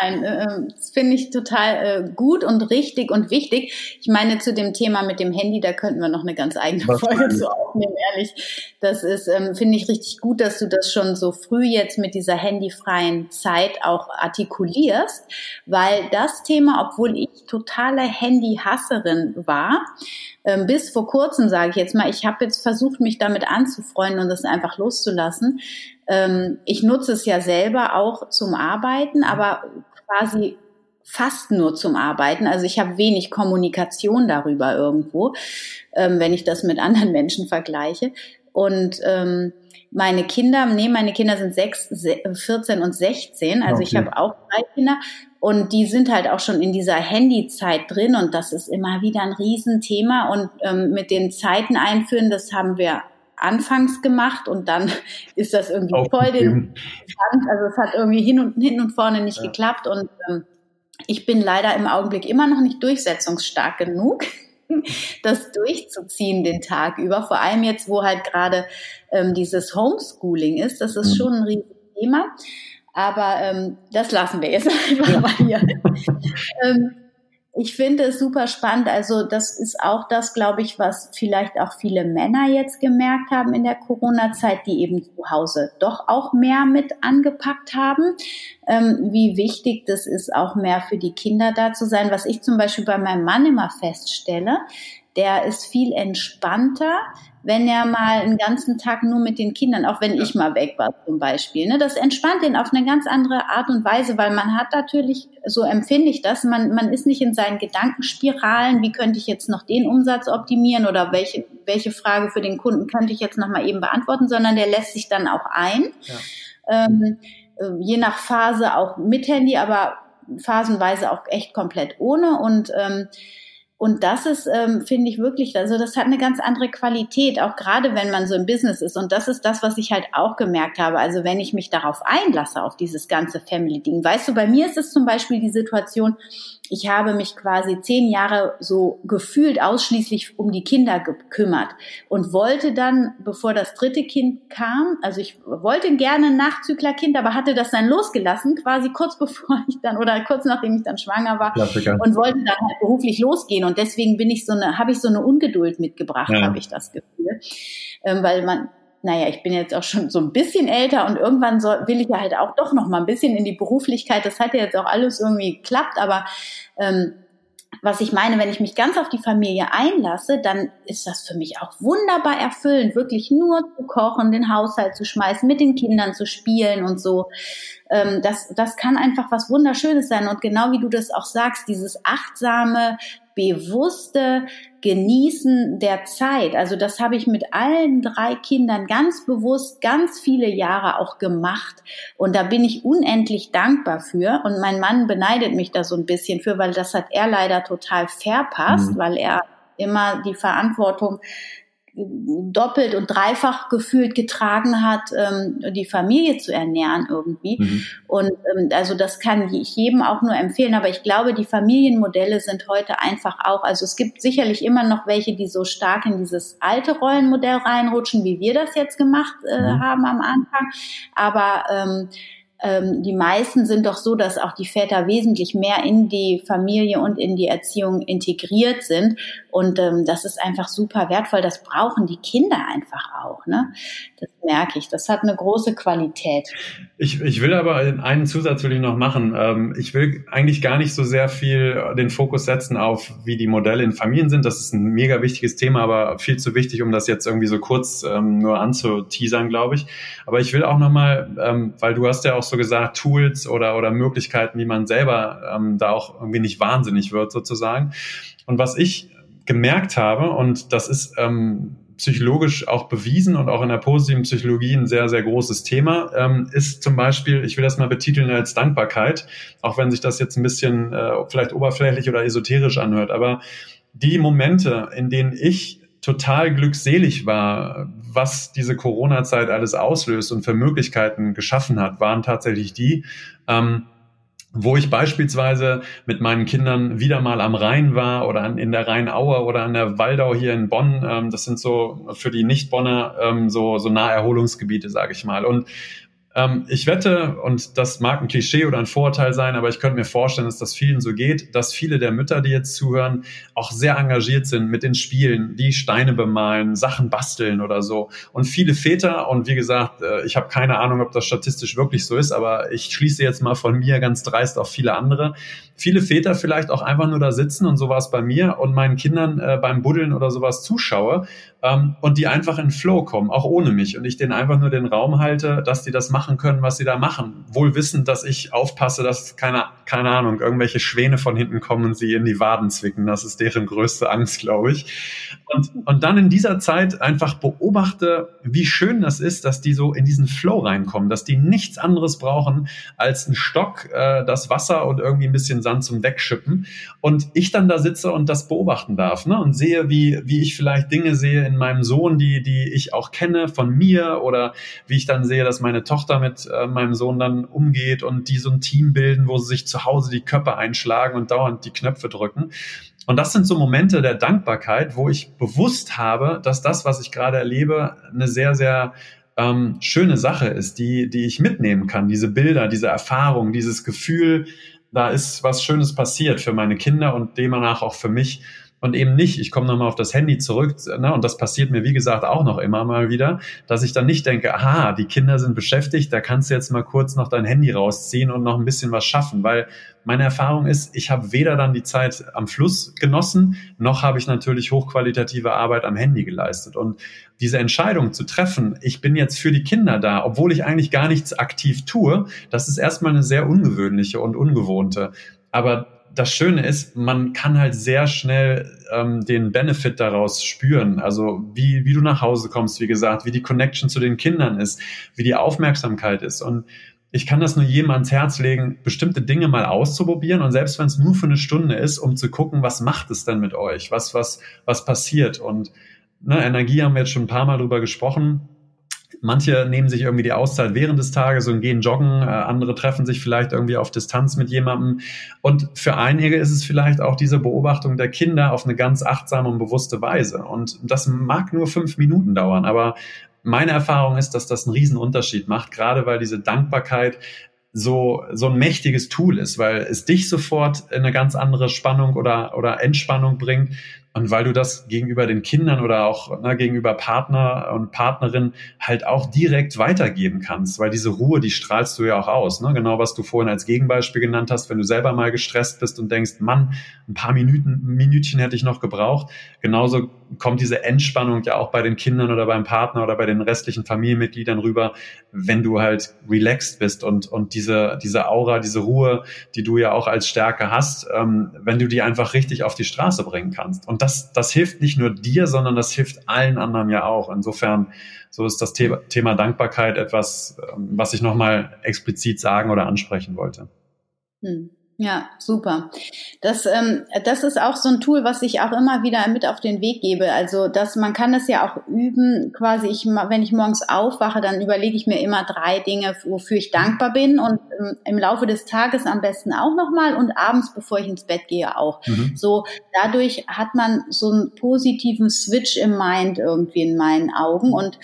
Speaker 1: Nein, äh, das finde ich total äh, gut und richtig und wichtig. Ich meine, zu dem Thema mit dem Handy, da könnten wir noch eine ganz eigene Was Folge zu aufnehmen, ehrlich. Das ist, ähm, finde ich richtig gut, dass du das schon so früh jetzt mit dieser handyfreien Zeit auch artikulierst, weil das Thema, obwohl ich totale Handyhasserin war, ähm, bis vor kurzem, sage ich jetzt mal, ich habe jetzt versucht, mich damit anzufreunden und das einfach loszulassen. Ähm, ich nutze es ja selber auch zum Arbeiten, aber quasi fast nur zum Arbeiten. Also ich habe wenig Kommunikation darüber irgendwo, ähm, wenn ich das mit anderen Menschen vergleiche. Und ähm, meine Kinder, nee, meine Kinder sind sechs, 14 und 16. Also okay. ich habe auch drei Kinder und die sind halt auch schon in dieser Handyzeit drin und das ist immer wieder ein Riesenthema. Und ähm, mit den Zeiten einführen, das haben wir anfangs gemacht und dann ist das irgendwie voll den Also es hat irgendwie hin und hin und vorne nicht ja. geklappt und ähm, ich bin leider im Augenblick immer noch nicht durchsetzungsstark genug, das durchzuziehen den Tag über. Vor allem jetzt, wo halt gerade ähm, dieses Homeschooling ist, das ist mhm. schon ein Riesenthema. Aber ähm, das lassen wir jetzt einfach mal hier. ähm, ich finde es super spannend. Also das ist auch das, glaube ich, was vielleicht auch viele Männer jetzt gemerkt haben in der Corona-Zeit, die eben zu Hause doch auch mehr mit angepackt haben. Ähm, wie wichtig das ist, auch mehr für die Kinder da zu sein. Was ich zum Beispiel bei meinem Mann immer feststelle, der ist viel entspannter, wenn er mal einen ganzen Tag nur mit den Kindern, auch wenn ich mal weg war zum Beispiel. Ne? Das entspannt ihn auf eine ganz andere Art und Weise, weil man hat natürlich, so empfinde ich das, man, man ist nicht in seinen Gedankenspiralen, wie könnte ich jetzt noch den Umsatz optimieren oder welche, welche Frage für den Kunden könnte ich jetzt noch mal eben beantworten, sondern der lässt sich dann auch ein. Ja. Ähm, äh, je nach Phase auch mit Handy, aber phasenweise auch echt komplett ohne und ähm, und das ist, ähm, finde ich wirklich, also das hat eine ganz andere Qualität, auch gerade wenn man so im Business ist. Und das ist das, was ich halt auch gemerkt habe. Also wenn ich mich darauf einlasse, auf dieses ganze Family-Ding. Weißt du, bei mir ist es zum Beispiel die Situation, ich habe mich quasi zehn Jahre so gefühlt ausschließlich um die Kinder gekümmert und wollte dann, bevor das dritte Kind kam, also ich wollte gerne ein Nachzüglerkind, aber hatte das dann losgelassen, quasi kurz bevor ich dann oder kurz nachdem ich dann schwanger war Klassiker. und wollte dann halt beruflich losgehen und deswegen bin ich so eine, habe ich so eine Ungeduld mitgebracht, ja. habe ich das Gefühl, ähm, weil man naja, ich bin jetzt auch schon so ein bisschen älter und irgendwann soll, will ich ja halt auch doch noch mal ein bisschen in die Beruflichkeit. Das hat ja jetzt auch alles irgendwie geklappt, aber ähm, was ich meine, wenn ich mich ganz auf die Familie einlasse, dann ist das für mich auch wunderbar erfüllend, wirklich nur zu kochen, den Haushalt zu schmeißen, mit den Kindern zu spielen und so. Ähm, das, das kann einfach was Wunderschönes sein. Und genau wie du das auch sagst, dieses achtsame, bewusste Genießen der Zeit. Also das habe ich mit allen drei Kindern ganz bewusst ganz viele Jahre auch gemacht. Und da bin ich unendlich dankbar für. Und mein Mann beneidet mich da so ein bisschen für, weil das hat er leider total verpasst, mhm. weil er immer die Verantwortung doppelt und dreifach gefühlt getragen hat, ähm, die Familie zu ernähren irgendwie. Mhm. Und ähm, also das kann ich jedem auch nur empfehlen. Aber ich glaube, die Familienmodelle sind heute einfach auch, also es gibt sicherlich immer noch welche, die so stark in dieses alte Rollenmodell reinrutschen, wie wir das jetzt gemacht äh, mhm. haben am Anfang. Aber ähm, ähm, die meisten sind doch so, dass auch die Väter wesentlich mehr in die Familie und in die Erziehung integriert sind. Und ähm, das ist einfach super wertvoll. Das brauchen die Kinder einfach auch. Ne? Das merke ich. Das hat eine große Qualität.
Speaker 2: Ich, ich will aber einen Zusatz will ich noch machen. Ähm, ich will eigentlich gar nicht so sehr viel den Fokus setzen auf, wie die Modelle in Familien sind. Das ist ein mega wichtiges Thema, aber viel zu wichtig, um das jetzt irgendwie so kurz ähm, nur anzuteasern, glaube ich. Aber ich will auch nochmal, ähm, weil du hast ja auch so gesagt, Tools oder, oder Möglichkeiten, wie man selber ähm, da auch irgendwie nicht wahnsinnig wird sozusagen. Und was ich gemerkt habe, und das ist ähm, psychologisch auch bewiesen und auch in der positiven Psychologie ein sehr, sehr großes Thema, ähm, ist zum Beispiel, ich will das mal betiteln als Dankbarkeit, auch wenn sich das jetzt ein bisschen äh, vielleicht oberflächlich oder esoterisch anhört, aber die Momente, in denen ich total glückselig war, was diese Corona-Zeit alles auslöst und für Möglichkeiten geschaffen hat, waren tatsächlich die, ähm, wo ich beispielsweise mit meinen Kindern wieder mal am Rhein war oder an, in der Rheinaue oder an der Waldau hier in Bonn. Ähm, das sind so für die Nicht-Bonner ähm, so, so Naherholungsgebiete, sage ich mal. Und ähm, ich wette, und das mag ein Klischee oder ein Vorurteil sein, aber ich könnte mir vorstellen, dass das vielen so geht, dass viele der Mütter, die jetzt zuhören, auch sehr engagiert sind mit den Spielen, die Steine bemalen, Sachen basteln oder so. Und viele Väter, und wie gesagt, äh, ich habe keine Ahnung, ob das statistisch wirklich so ist, aber ich schließe jetzt mal von mir ganz dreist auf viele andere, viele Väter vielleicht auch einfach nur da sitzen und sowas bei mir und meinen Kindern äh, beim Buddeln oder sowas zuschaue ähm, und die einfach in Flow kommen, auch ohne mich und ich denen einfach nur den Raum halte, dass die das machen können, was sie da machen. Wohl wissend, dass ich aufpasse, dass keine, keine Ahnung, irgendwelche Schwäne von hinten kommen und sie in die Waden zwicken. Das ist deren größte Angst, glaube ich. Und, und dann in dieser Zeit einfach beobachte, wie schön das ist, dass die so in diesen Flow reinkommen, dass die nichts anderes brauchen als einen Stock, äh, das Wasser und irgendwie ein bisschen Sand zum Wegschippen. Und ich dann da sitze und das beobachten darf ne? und sehe, wie, wie ich vielleicht Dinge sehe in meinem Sohn, die, die ich auch kenne von mir oder wie ich dann sehe, dass meine Tochter mit äh, meinem Sohn dann umgeht und die so ein Team bilden, wo sie sich zu Hause die Köpfe einschlagen und dauernd die Knöpfe drücken. Und das sind so Momente der Dankbarkeit, wo ich bewusst habe, dass das, was ich gerade erlebe, eine sehr, sehr ähm, schöne Sache ist, die, die ich mitnehmen kann. Diese Bilder, diese Erfahrung, dieses Gefühl, da ist was Schönes passiert für meine Kinder und demnach auch für mich und eben nicht, ich komme nochmal auf das Handy zurück, ne, und das passiert mir, wie gesagt, auch noch immer mal wieder, dass ich dann nicht denke, aha, die Kinder sind beschäftigt, da kannst du jetzt mal kurz noch dein Handy rausziehen und noch ein bisschen was schaffen, weil meine Erfahrung ist, ich habe weder dann die Zeit am Fluss genossen, noch habe ich natürlich hochqualitative Arbeit am Handy geleistet. Und diese Entscheidung zu treffen, ich bin jetzt für die Kinder da, obwohl ich eigentlich gar nichts aktiv tue, das ist erstmal eine sehr ungewöhnliche und ungewohnte. Aber das Schöne ist, man kann halt sehr schnell ähm, den Benefit daraus spüren. Also wie, wie du nach Hause kommst, wie gesagt, wie die Connection zu den Kindern ist, wie die Aufmerksamkeit ist. Und ich kann das nur jedem ans Herz legen, bestimmte Dinge mal auszuprobieren und selbst wenn es nur für eine Stunde ist, um zu gucken, was macht es denn mit euch, was, was, was passiert. Und ne, Energie haben wir jetzt schon ein paar Mal drüber gesprochen Manche nehmen sich irgendwie die Auszeit während des Tages und gehen joggen, äh, andere treffen sich vielleicht irgendwie auf Distanz mit jemandem. Und für einige ist es vielleicht auch diese Beobachtung der Kinder auf eine ganz achtsame und bewusste Weise. Und das mag nur fünf Minuten dauern, aber meine Erfahrung ist, dass das einen riesen Unterschied macht, gerade weil diese Dankbarkeit so, so ein mächtiges Tool ist, weil es dich sofort in eine ganz andere Spannung oder, oder Entspannung bringt und weil du das gegenüber den Kindern oder auch ne, gegenüber Partner und Partnerin halt auch direkt weitergeben kannst, weil diese Ruhe, die strahlst du ja auch aus. Ne? Genau, was du vorhin als Gegenbeispiel genannt hast, wenn du selber mal gestresst bist und denkst, Mann, ein paar Minuten, Minütchen hätte ich noch gebraucht. Genauso kommt diese Entspannung ja auch bei den Kindern oder beim Partner oder bei den restlichen Familienmitgliedern rüber, wenn du halt relaxed bist und, und diese, diese Aura, diese Ruhe, die du ja auch als Stärke hast, ähm, wenn du die einfach richtig auf die Straße bringen kannst. Und das, das hilft nicht nur dir, sondern das hilft allen anderen ja auch. Insofern, so ist das Thema, Thema Dankbarkeit etwas, ähm, was ich nochmal explizit sagen oder ansprechen wollte.
Speaker 1: Hm. Ja, super. Das, ähm, das ist auch so ein Tool, was ich auch immer wieder mit auf den Weg gebe. Also, dass man kann das ja auch üben. Quasi, ich, wenn ich morgens aufwache, dann überlege ich mir immer drei Dinge, wofür ich dankbar bin und ähm, im Laufe des Tages am besten auch nochmal und abends, bevor ich ins Bett gehe, auch. Mhm. So, dadurch hat man so einen positiven Switch im Mind irgendwie in meinen Augen und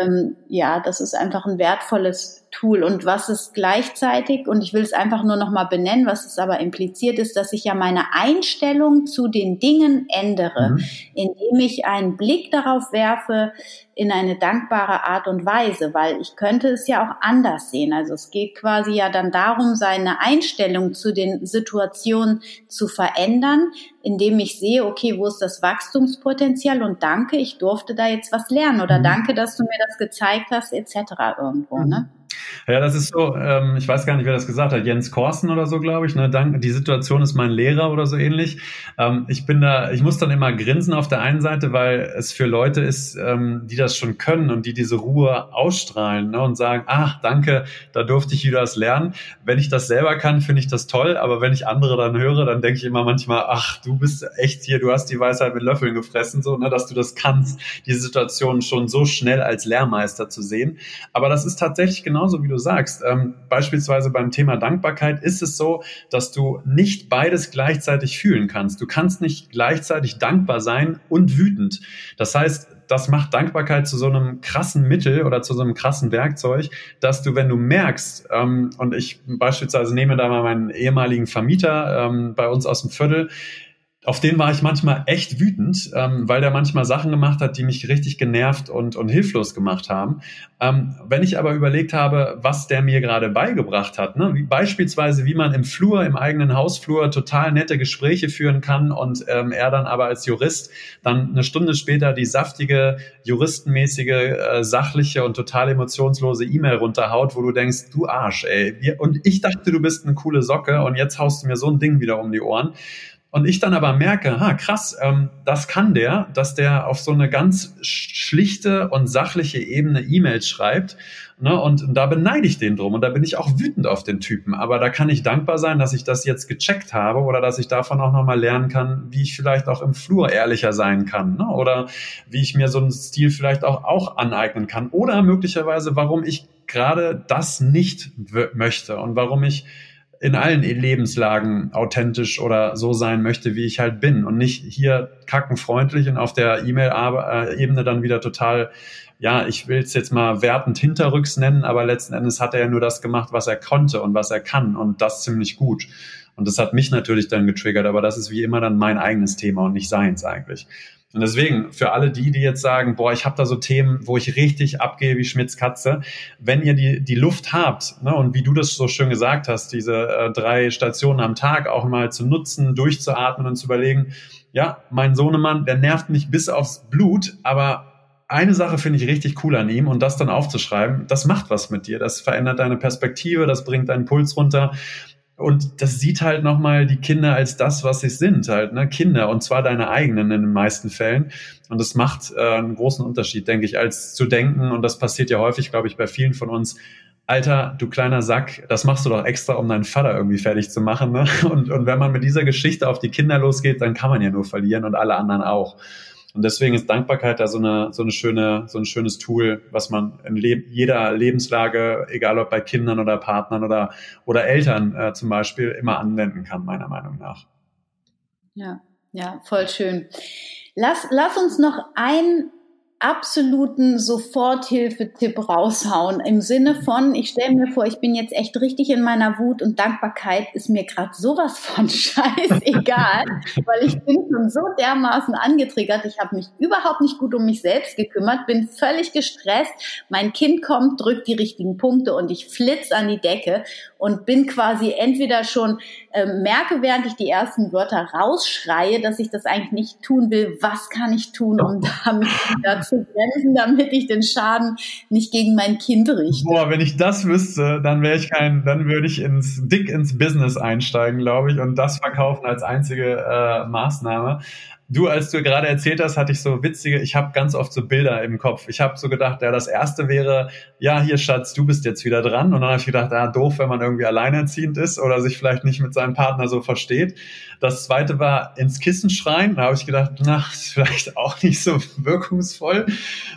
Speaker 1: ähm, ja, das ist einfach ein wertvolles Tool und was es gleichzeitig, und ich will es einfach nur nochmal benennen, was es aber impliziert ist, dass ich ja meine Einstellung zu den Dingen ändere, mhm. indem ich einen Blick darauf werfe, in eine dankbare Art und Weise, weil ich könnte es ja auch anders sehen. Also es geht quasi ja dann darum, seine Einstellung zu den Situationen zu verändern, indem ich sehe, okay, wo ist das Wachstumspotenzial und danke, ich durfte da jetzt was lernen oder mhm. danke, dass du mir das gezeigt hast, etc. irgendwo. Mhm. Ne?
Speaker 2: Ja, das ist so, ähm, ich weiß gar nicht, wer das gesagt hat, Jens Korsen oder so, glaube ich. Ne? Dank, die Situation ist mein Lehrer oder so ähnlich. Ähm, ich bin da, ich muss dann immer grinsen auf der einen Seite, weil es für Leute ist, ähm, die das schon können und die diese Ruhe ausstrahlen ne? und sagen, ach, danke, da durfte ich wieder was lernen. Wenn ich das selber kann, finde ich das toll, aber wenn ich andere dann höre, dann denke ich immer manchmal, ach, du bist echt hier, du hast die Weisheit mit Löffeln gefressen, so, ne, dass du das kannst, diese Situation schon so schnell als Lehrmeister zu sehen. Aber das ist tatsächlich genauso, wie du sagst. Ähm, beispielsweise beim Thema Dankbarkeit ist es so, dass du nicht beides gleichzeitig fühlen kannst. Du kannst nicht gleichzeitig dankbar sein und wütend. Das heißt, das macht Dankbarkeit zu so einem krassen Mittel oder zu so einem krassen Werkzeug, dass du, wenn du merkst, ähm, und ich beispielsweise nehme da mal meinen ehemaligen Vermieter ähm, bei uns aus dem Viertel, auf den war ich manchmal echt wütend, ähm, weil der manchmal Sachen gemacht hat, die mich richtig genervt und, und hilflos gemacht haben. Ähm, wenn ich aber überlegt habe, was der mir gerade beigebracht hat, ne, wie beispielsweise, wie man im Flur, im eigenen Hausflur total nette Gespräche führen kann und ähm, er dann aber als Jurist dann eine Stunde später die saftige, juristenmäßige, äh, sachliche und total emotionslose E-Mail runterhaut, wo du denkst, du Arsch, ey. Und ich dachte, du bist eine coole Socke und jetzt haust du mir so ein Ding wieder um die Ohren. Und ich dann aber merke, ha, krass, ähm, das kann der, dass der auf so eine ganz schlichte und sachliche Ebene E-Mails schreibt. Ne, und, da beneide ich den drum und da bin ich auch wütend auf den Typen. Aber da kann ich dankbar sein, dass ich das jetzt gecheckt habe oder dass ich davon auch nochmal lernen kann, wie ich vielleicht auch im Flur ehrlicher sein kann. Ne? Oder wie ich mir so einen Stil vielleicht auch, auch aneignen kann. Oder möglicherweise, warum ich gerade das nicht möchte und warum ich in allen Lebenslagen authentisch oder so sein möchte, wie ich halt bin und nicht hier kackenfreundlich und auf der E-Mail-Ebene dann wieder total, ja, ich will es jetzt mal wertend hinterrücks nennen, aber letzten Endes hat er ja nur das gemacht, was er konnte und was er kann und das ziemlich gut. Und das hat mich natürlich dann getriggert, aber das ist wie immer dann mein eigenes Thema und nicht seins eigentlich. Und deswegen, für alle die, die jetzt sagen, boah, ich habe da so Themen, wo ich richtig abgehe wie Schmitz Katze, wenn ihr die, die Luft habt, ne, und wie du das so schön gesagt hast, diese äh, drei Stationen am Tag auch mal zu nutzen, durchzuatmen und zu überlegen, ja, mein Sohnemann, der nervt mich bis aufs Blut, aber eine Sache finde ich richtig cool an ihm und das dann aufzuschreiben, das macht was mit dir, das verändert deine Perspektive, das bringt deinen Puls runter und das sieht halt nochmal die Kinder als das, was sie sind, halt, ne? Kinder, und zwar deine eigenen in den meisten Fällen. Und das macht äh, einen großen Unterschied, denke ich, als zu denken, und das passiert ja häufig, glaube ich, bei vielen von uns, Alter, du kleiner Sack, das machst du doch extra, um deinen Vater irgendwie fertig zu machen. Ne? Und, und wenn man mit dieser Geschichte auf die Kinder losgeht, dann kann man ja nur verlieren und alle anderen auch. Und deswegen ist Dankbarkeit da so eine, so eine schöne, so ein schönes Tool, was man in Le jeder Lebenslage, egal ob bei Kindern oder Partnern oder, oder Eltern äh, zum Beispiel, immer anwenden kann, meiner Meinung nach.
Speaker 1: Ja, ja, voll schön. Lass, lass uns noch ein absoluten Soforthilfetipp raushauen. Im Sinne von, ich stelle mir vor, ich bin jetzt echt richtig in meiner Wut und Dankbarkeit ist mir gerade sowas von scheißegal, weil ich bin schon so dermaßen angetriggert, ich habe mich überhaupt nicht gut um mich selbst gekümmert, bin völlig gestresst, mein Kind kommt, drückt die richtigen Punkte und ich flitz an die Decke und bin quasi entweder schon äh, merke, während ich die ersten Wörter rausschreie, dass ich das eigentlich nicht tun will, was kann ich tun, um damit zu bremsen, damit ich den Schaden nicht gegen mein Kind richte.
Speaker 2: Boah, wenn ich das wüsste, dann wäre ich kein, dann würde ich ins dick ins Business einsteigen, glaube ich, und das verkaufen als einzige äh, Maßnahme. Du, als du gerade erzählt hast, hatte ich so witzige, ich habe ganz oft so Bilder im Kopf. Ich habe so gedacht, ja, das erste wäre, ja, hier Schatz, du bist jetzt wieder dran. Und dann habe ich gedacht, ja, doof, wenn man irgendwie alleinerziehend ist oder sich vielleicht nicht mit seinem Partner so versteht. Das zweite war ins Kissen schreien. Da habe ich gedacht, na, ist vielleicht auch nicht so wirkungsvoll.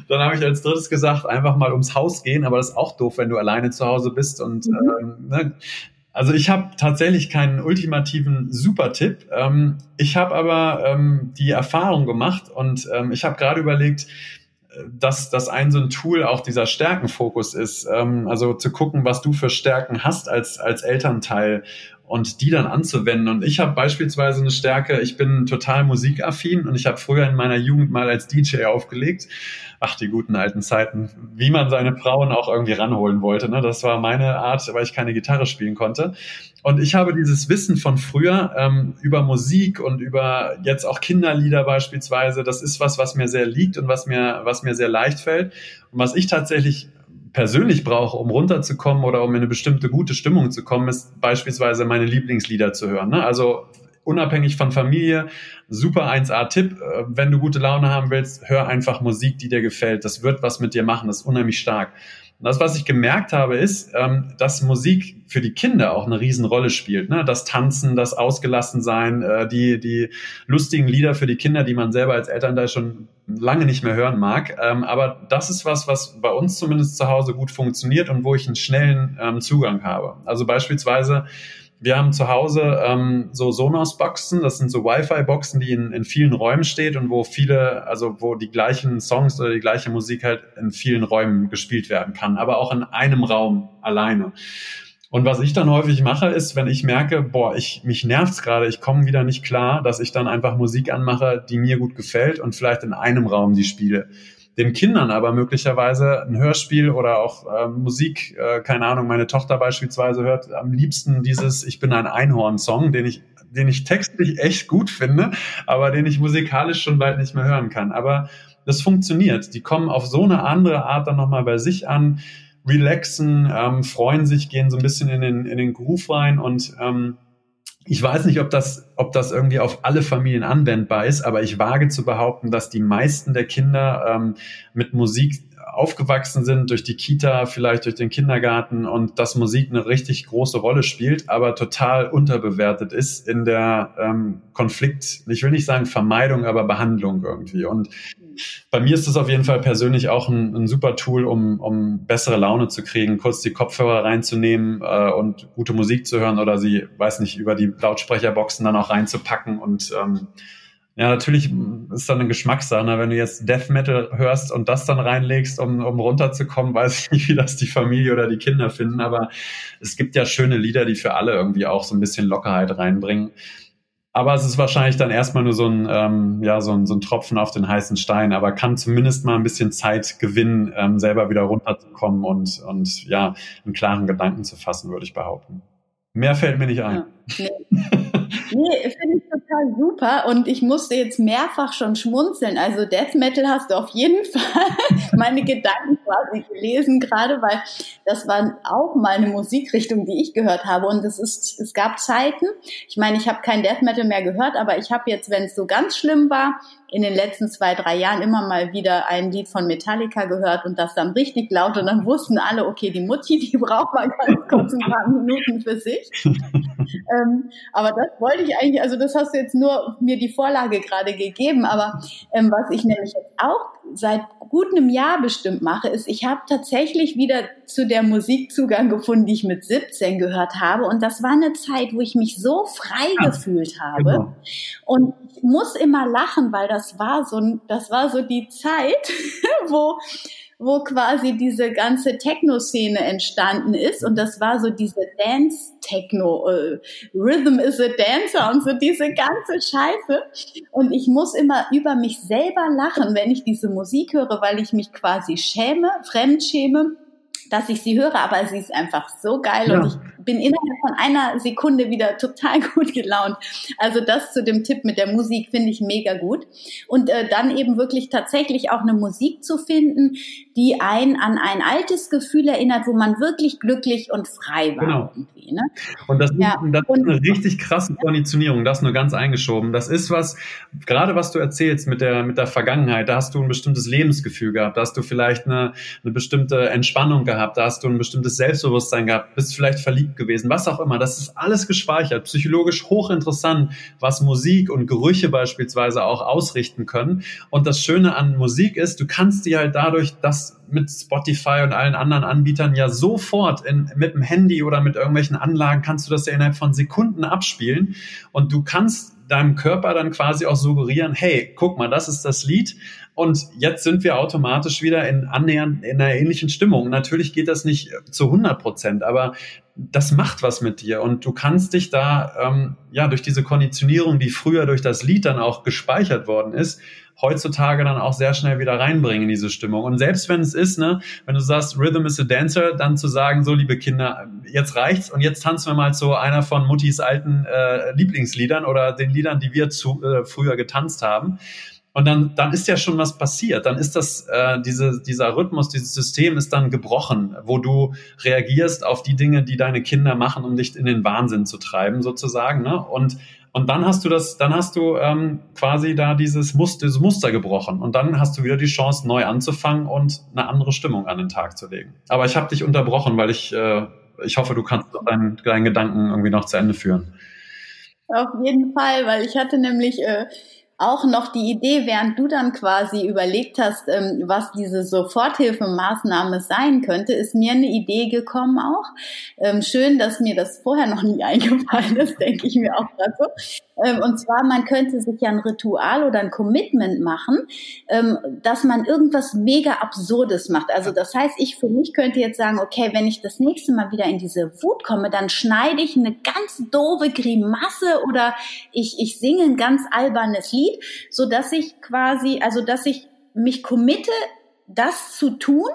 Speaker 2: Dann habe ich als drittes gesagt, einfach mal ums Haus gehen, aber das ist auch doof, wenn du alleine zu Hause bist und mhm. ähm, ne, also ich habe tatsächlich keinen ultimativen Super-Tipp. Ähm, ich habe aber ähm, die Erfahrung gemacht und ähm, ich habe gerade überlegt, dass das ein so ein Tool auch dieser Stärkenfokus ist. Ähm, also zu gucken, was du für Stärken hast als, als Elternteil und die dann anzuwenden. Und ich habe beispielsweise eine Stärke, ich bin total musikaffin und ich habe früher in meiner Jugend mal als DJ aufgelegt. Ach, die guten alten Zeiten, wie man seine Frauen auch irgendwie ranholen wollte. Ne? Das war meine Art, weil ich keine Gitarre spielen konnte. Und ich habe dieses Wissen von früher ähm, über Musik und über jetzt auch Kinderlieder beispielsweise. Das ist was, was mir sehr liegt und was mir, was mir sehr leicht fällt. Und was ich tatsächlich persönlich brauche, um runterzukommen oder um in eine bestimmte gute Stimmung zu kommen, ist beispielsweise meine Lieblingslieder zu hören. Ne? Also unabhängig von Familie, super 1A-Tipp. Äh, wenn du gute Laune haben willst, hör einfach Musik, die dir gefällt. Das wird was mit dir machen, das ist unheimlich stark. Und das, was ich gemerkt habe, ist, ähm, dass Musik für die Kinder auch eine Riesenrolle spielt. Ne? Das Tanzen, das Ausgelassensein, äh, die, die lustigen Lieder für die Kinder, die man selber als Eltern da schon lange nicht mehr hören mag. Ähm, aber das ist was, was bei uns zumindest zu Hause gut funktioniert und wo ich einen schnellen ähm, Zugang habe. Also beispielsweise wir haben zu Hause ähm, so Sonos-Boxen, das sind so Wi-Fi-Boxen, die in, in vielen Räumen steht und wo viele, also wo die gleichen Songs oder die gleiche Musik halt in vielen Räumen gespielt werden kann, aber auch in einem Raum alleine. Und was ich dann häufig mache, ist, wenn ich merke, boah, ich, mich nervt's gerade, ich komme wieder nicht klar, dass ich dann einfach Musik anmache, die mir gut gefällt und vielleicht in einem Raum die spiele den Kindern aber möglicherweise ein Hörspiel oder auch äh, Musik, äh, keine Ahnung, meine Tochter beispielsweise hört am liebsten dieses Ich bin ein Einhorn-Song, den ich, den ich textlich echt gut finde, aber den ich musikalisch schon bald nicht mehr hören kann. Aber das funktioniert. Die kommen auf so eine andere Art dann nochmal bei sich an, relaxen, ähm, freuen sich, gehen so ein bisschen in den, in den Groove rein und ähm, ich weiß nicht, ob das, ob das irgendwie auf alle Familien anwendbar ist, aber ich wage zu behaupten, dass die meisten der Kinder ähm, mit Musik aufgewachsen sind, durch die Kita, vielleicht durch den Kindergarten und dass Musik eine richtig große Rolle spielt, aber total unterbewertet ist in der ähm, Konflikt, ich will nicht sagen Vermeidung, aber Behandlung irgendwie. Und bei mir ist es auf jeden Fall persönlich auch ein, ein, super Tool, um, um bessere Laune zu kriegen, kurz die Kopfhörer reinzunehmen äh, und gute Musik zu hören oder sie, weiß nicht, über die Lautsprecherboxen dann auch reinzupacken und ähm, ja, natürlich ist dann eine Geschmackssache. Ne? Wenn du jetzt Death Metal hörst und das dann reinlegst, um, um runterzukommen, weiß ich nicht, wie das die Familie oder die Kinder finden. Aber es gibt ja schöne Lieder, die für alle irgendwie auch so ein bisschen Lockerheit reinbringen. Aber es ist wahrscheinlich dann erstmal nur so ein, ähm, ja, so ein, so ein Tropfen auf den heißen Stein, aber kann zumindest mal ein bisschen Zeit gewinnen, ähm, selber wieder runterzukommen und, und ja, einen klaren Gedanken zu fassen, würde ich behaupten. Mehr fällt mir nicht ein.
Speaker 1: Ja. Nee, finde ich total super und ich musste jetzt mehrfach schon schmunzeln. Also Death Metal hast du auf jeden Fall meine Gedanken quasi gelesen, gerade weil das war auch mal eine Musikrichtung, die ich gehört habe und es ist, es gab Zeiten. Ich meine, ich habe kein Death Metal mehr gehört, aber ich habe jetzt, wenn es so ganz schlimm war, in den letzten zwei, drei Jahren immer mal wieder ein Lied von Metallica gehört und das dann richtig laut und dann wussten alle, okay, die Mutti, die braucht mal ganz kurz ein paar Minuten für sich. ähm, aber das wollte ich eigentlich, also das hast du jetzt nur mir die Vorlage gerade gegeben, aber ähm, was ich nämlich jetzt auch seit gut einem Jahr bestimmt mache, ist, ich habe tatsächlich wieder zu der Musik Zugang gefunden, die ich mit 17 gehört habe. Und das war eine Zeit, wo ich mich so frei ja, gefühlt habe. Genau. Und muss immer lachen, weil das war so, das war so die Zeit, wo wo quasi diese ganze Techno-Szene entstanden ist. Und das war so diese Dance-Techno, äh, Rhythm is a Dancer und so diese ganze Scheiße. Und ich muss immer über mich selber lachen, wenn ich diese Musik höre, weil ich mich quasi schäme, fremdschäme dass ich sie höre, aber sie ist einfach so geil ja. und ich bin innerhalb von einer Sekunde wieder total gut gelaunt. Also das zu dem Tipp mit der Musik finde ich mega gut. Und äh, dann eben wirklich tatsächlich auch eine Musik zu finden, die einen an ein altes Gefühl erinnert, wo man wirklich glücklich und frei war.
Speaker 2: Genau. Ne? Und das, ja. das ist eine richtig krasse Konditionierung, das nur ganz eingeschoben. Das ist was, gerade was du erzählst mit der, mit der Vergangenheit, da hast du ein bestimmtes Lebensgefühl gehabt, da hast du vielleicht eine, eine bestimmte Entspannung gehabt, da hast du ein bestimmtes Selbstbewusstsein gehabt, bist vielleicht verliebt gewesen, was auch immer. Das ist alles gespeichert, psychologisch hochinteressant, was Musik und Gerüche beispielsweise auch ausrichten können. Und das Schöne an Musik ist, du kannst die halt dadurch, dass mit Spotify und allen anderen Anbietern ja sofort in, mit dem Handy oder mit irgendwelchen Anlagen kannst du das ja innerhalb von Sekunden abspielen und du kannst deinem Körper dann quasi auch suggerieren, hey, guck mal, das ist das Lied und jetzt sind wir automatisch wieder in annähernd in einer ähnlichen Stimmung. Natürlich geht das nicht zu 100 Prozent, aber das macht was mit dir und du kannst dich da ähm, ja durch diese Konditionierung, die früher durch das Lied dann auch gespeichert worden ist, heutzutage dann auch sehr schnell wieder reinbringen in diese Stimmung. Und selbst wenn es ist, ne, wenn du sagst, Rhythm is a Dancer, dann zu sagen, so liebe Kinder, jetzt reicht's und jetzt tanzen wir mal zu einer von Muttis alten äh, Lieblingsliedern oder den Liedern, die wir zu, äh, früher getanzt haben. Und dann, dann ist ja schon was passiert. Dann ist das, äh, diese, dieser Rhythmus, dieses System ist dann gebrochen, wo du reagierst auf die Dinge, die deine Kinder machen, um dich in den Wahnsinn zu treiben, sozusagen. Ne? Und und dann hast du das, dann hast du ähm, quasi da dieses Muster, dieses Muster gebrochen. Und dann hast du wieder die Chance, neu anzufangen und eine andere Stimmung an den Tag zu legen. Aber ich habe dich unterbrochen, weil ich, äh, ich hoffe, du kannst deinen, deinen Gedanken irgendwie noch zu Ende führen.
Speaker 1: Auf jeden Fall, weil ich hatte nämlich äh, auch noch die Idee, während du dann quasi überlegt hast, ähm, was diese Soforthilfemaßnahme sein könnte, ist mir eine Idee gekommen auch. Ähm, schön, dass mir das vorher noch nie eingefallen ist, denke ich mir auch dazu. Ähm, und zwar, man könnte sich ja ein Ritual oder ein Commitment machen, ähm, dass man irgendwas mega Absurdes macht. Also das heißt, ich für mich könnte jetzt sagen, okay, wenn ich das nächste Mal wieder in diese Wut komme, dann schneide ich eine ganz doofe Grimasse oder ich, ich singe ein ganz albernes Lied, so dass ich quasi, also dass ich mich committe, das zu tun,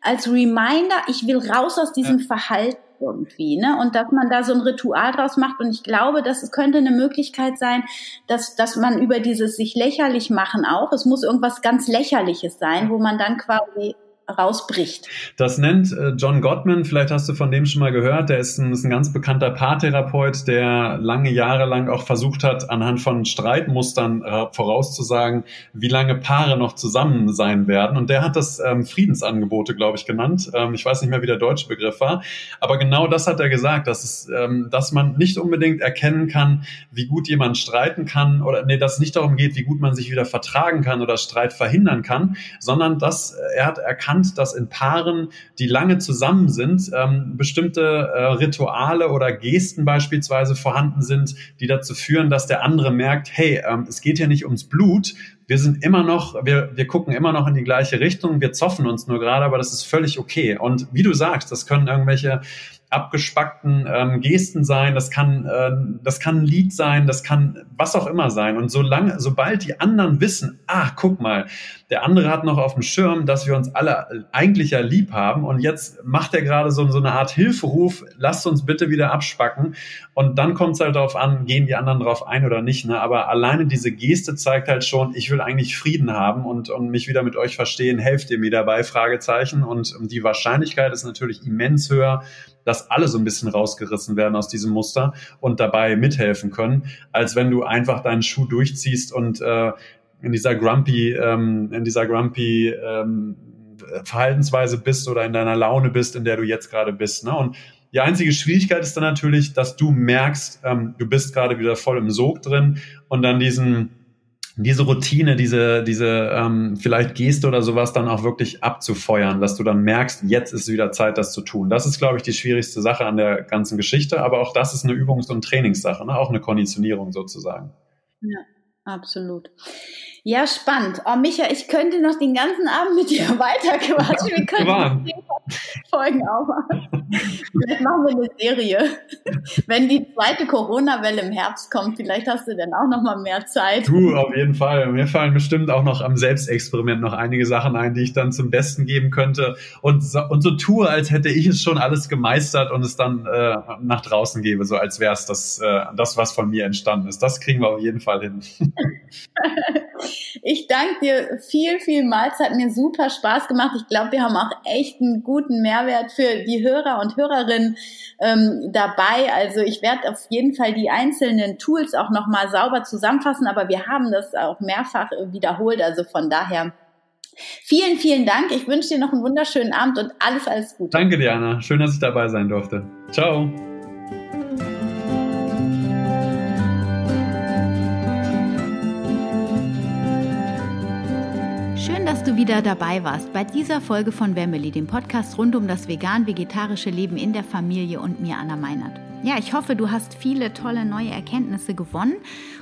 Speaker 1: als Reminder, ich will raus aus diesem ja. Verhalten irgendwie, ne? Und dass man da so ein Ritual draus macht. Und ich glaube, das könnte eine Möglichkeit sein, dass, dass man über dieses sich lächerlich machen auch, es muss irgendwas ganz Lächerliches sein, wo man dann quasi rausbricht.
Speaker 2: Das nennt äh, John Gottman, vielleicht hast du von dem schon mal gehört, der ist ein, ist ein ganz bekannter Paartherapeut, der lange Jahre lang auch versucht hat, anhand von Streitmustern äh, vorauszusagen, wie lange Paare noch zusammen sein werden. Und der hat das ähm, Friedensangebote, glaube ich, genannt. Ähm, ich weiß nicht mehr, wie der deutsche Begriff war. Aber genau das hat er gesagt, dass, es, ähm, dass man nicht unbedingt erkennen kann, wie gut jemand streiten kann oder nee, dass es nicht darum geht, wie gut man sich wieder vertragen kann oder Streit verhindern kann, sondern dass äh, er hat erkannt, bekannt, dass in Paaren, die lange zusammen sind, ähm, bestimmte äh, Rituale oder Gesten beispielsweise vorhanden sind, die dazu führen, dass der andere merkt, hey, ähm, es geht ja nicht ums Blut, wir sind immer noch, wir, wir gucken immer noch in die gleiche Richtung, wir zoffen uns nur gerade, aber das ist völlig okay. Und wie du sagst, das können irgendwelche abgespackten ähm, Gesten sein, das kann, äh, das kann ein Lied sein, das kann was auch immer sein. Und solange, sobald die anderen wissen, ah, guck mal, der andere hat noch auf dem Schirm, dass wir uns alle eigentlich ja lieb haben und jetzt macht er gerade so, so eine Art Hilferuf, lasst uns bitte wieder abspacken. Und dann kommt es halt darauf an, gehen die anderen drauf ein oder nicht. Ne? Aber alleine diese Geste zeigt halt schon, ich will eigentlich Frieden haben und, und mich wieder mit euch verstehen, helft ihr mir dabei, Fragezeichen. Und die Wahrscheinlichkeit ist natürlich immens höher, dass alle so ein bisschen rausgerissen werden aus diesem Muster und dabei mithelfen können, als wenn du einfach deinen Schuh durchziehst und äh, in dieser grumpy, ähm, in dieser grumpy ähm, Verhaltensweise bist oder in deiner Laune bist, in der du jetzt gerade bist. Ne? Und die einzige Schwierigkeit ist dann natürlich, dass du merkst, ähm, du bist gerade wieder voll im Sog drin und dann diesen diese Routine, diese, diese ähm, vielleicht Geste oder sowas dann auch wirklich abzufeuern, dass du dann merkst, jetzt ist wieder Zeit, das zu tun. Das ist, glaube ich, die schwierigste Sache an der ganzen Geschichte, aber auch das ist eine Übungs- und Trainingssache, ne? auch eine Konditionierung sozusagen.
Speaker 1: Ja, absolut. Ja, spannend. Oh, Micha, ich könnte noch den ganzen Abend mit dir weiterquatschen. Wir können Folgen aufmachen. Vielleicht machen wir eine Serie. Wenn die zweite Corona-Welle im Herbst kommt, vielleicht hast du dann auch noch mal mehr Zeit.
Speaker 2: Du, auf jeden Fall. Mir fallen bestimmt auch noch am Selbstexperiment noch einige Sachen ein, die ich dann zum Besten geben könnte und so, und so tue, als hätte ich es schon alles gemeistert und es dann äh, nach draußen gebe, so als wäre es das, äh, das, was von mir entstanden ist. Das kriegen wir auf jeden Fall hin.
Speaker 1: Ich danke dir viel, vielmals. Hat mir super Spaß gemacht. Ich glaube, wir haben auch echt einen guten Mehrwert für die Hörer und Hörerinnen ähm, dabei. Also ich werde auf jeden Fall die einzelnen Tools auch nochmal sauber zusammenfassen, aber wir haben das auch mehrfach wiederholt. Also von daher vielen, vielen Dank. Ich wünsche dir noch einen wunderschönen Abend und alles, alles Gute.
Speaker 2: Danke, Diana. Schön, dass ich dabei sein durfte. Ciao.
Speaker 1: Dass du wieder dabei warst bei dieser Folge von Wemmeli, dem Podcast rund um das vegan-vegetarische Leben in der Familie und mir, Anna Meinert. ja, ich hoffe, du hast viele tolle neue Erkenntnisse gewonnen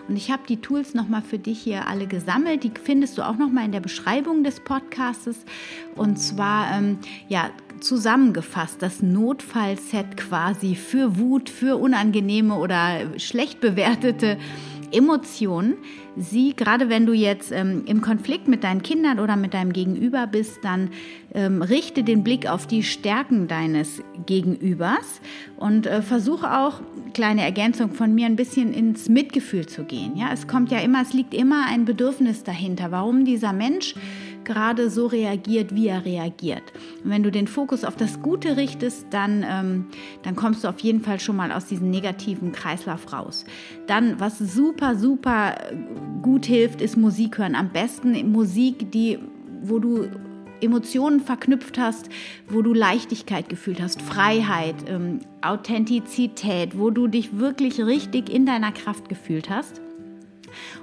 Speaker 1: und ich habe die Tools nochmal für dich hier alle gesammelt. Die findest du auch nochmal in der Beschreibung des Podcasts und zwar ähm, ja zusammengefasst das Notfallset quasi für Wut, für unangenehme oder schlecht bewertete Emotionen. Sie, gerade wenn du jetzt ähm, im Konflikt mit deinen Kindern oder mit deinem Gegenüber bist, dann ähm, richte den Blick auf die Stärken deines Gegenübers und äh, versuche auch, kleine Ergänzung von mir, ein bisschen ins Mitgefühl zu gehen. Ja, es kommt ja immer, es liegt immer ein Bedürfnis dahinter, warum dieser Mensch gerade so reagiert, wie er reagiert. Und wenn du den Fokus auf das Gute richtest, dann, ähm, dann kommst du auf jeden Fall schon mal aus diesem negativen Kreislauf raus. Dann, was super, super gut hilft, ist Musik hören. Am besten Musik, die, wo du Emotionen verknüpft hast, wo du Leichtigkeit gefühlt hast, Freiheit, ähm, Authentizität, wo du dich wirklich richtig in deiner Kraft gefühlt hast.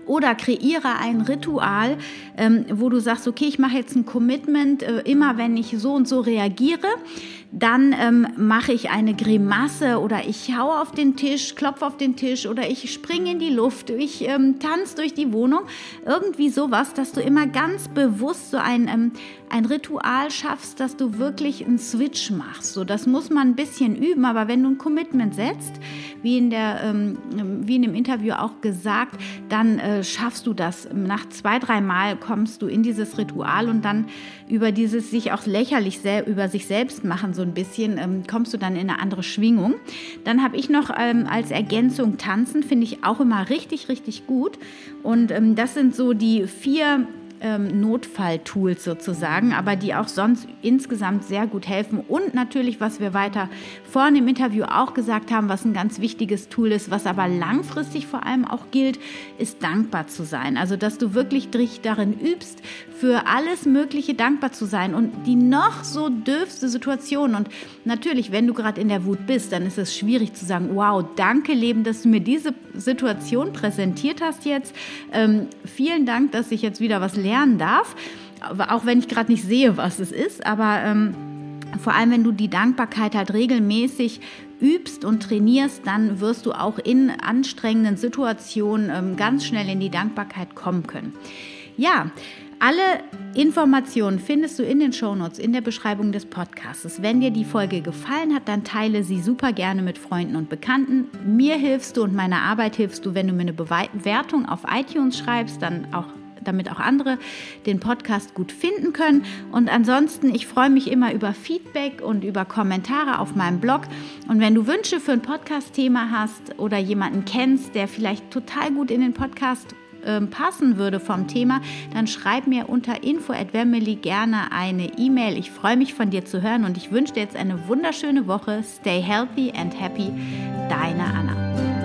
Speaker 1: Oder kreiere ein Ritual, ähm, wo du sagst, okay, ich mache jetzt ein Commitment, äh, immer wenn ich so und so reagiere, dann ähm, mache ich eine Grimasse oder ich haue auf den Tisch, klopfe auf den Tisch oder ich springe in die Luft, ich ähm, tanze durch die Wohnung. Irgendwie sowas, dass du immer ganz bewusst so ein, ähm, ein Ritual schaffst, dass du wirklich einen Switch machst. So, das muss man ein bisschen üben, aber wenn du ein Commitment setzt, wie in, der, ähm, wie in dem Interview auch gesagt, dann äh, schaffst du das. Nach zwei, drei Mal kommst du in dieses Ritual und dann über dieses sich auch lächerlich über sich selbst machen so ein bisschen, ähm, kommst du dann in eine andere Schwingung. Dann habe ich noch ähm, als Ergänzung Tanzen, finde ich auch immer richtig, richtig gut. Und ähm, das sind so die vier ähm, Notfalltools sozusagen, aber die auch sonst insgesamt sehr gut helfen. Und natürlich, was wir weiter vorne im Interview auch gesagt haben, was ein ganz wichtiges Tool ist, was aber langfristig vor allem auch gilt, ist dankbar zu sein. Also, dass du wirklich dich darin übst, für alles Mögliche dankbar zu sein und die noch so dürfste Situation. Und natürlich, wenn du gerade in der Wut bist, dann ist es schwierig zu sagen, wow, danke Leben, dass du mir diese Situation präsentiert hast jetzt. Ähm, vielen Dank, dass ich jetzt wieder was lernen darf, auch wenn ich gerade nicht sehe, was es ist. Aber ähm, vor allem, wenn du die Dankbarkeit halt regelmäßig übst und trainierst, dann wirst du auch in anstrengenden Situationen ähm, ganz schnell in die Dankbarkeit kommen können. Ja, alle Informationen findest du in den Shownotes, in der Beschreibung des Podcasts. Wenn dir die Folge gefallen hat, dann teile sie super gerne mit Freunden und Bekannten. Mir hilfst du und meiner Arbeit hilfst du, wenn du mir eine Bewertung auf iTunes schreibst, dann auch damit auch andere den Podcast gut finden können. Und ansonsten, ich freue mich immer über Feedback und über Kommentare auf meinem Blog. Und wenn du Wünsche für ein Podcast-Thema hast oder jemanden kennst, der vielleicht total gut in den Podcast ähm, passen würde vom Thema, dann schreib mir unter info at gerne eine E-Mail. Ich freue mich von dir zu hören und ich wünsche dir jetzt eine wunderschöne Woche. Stay healthy and happy. Deine Anna.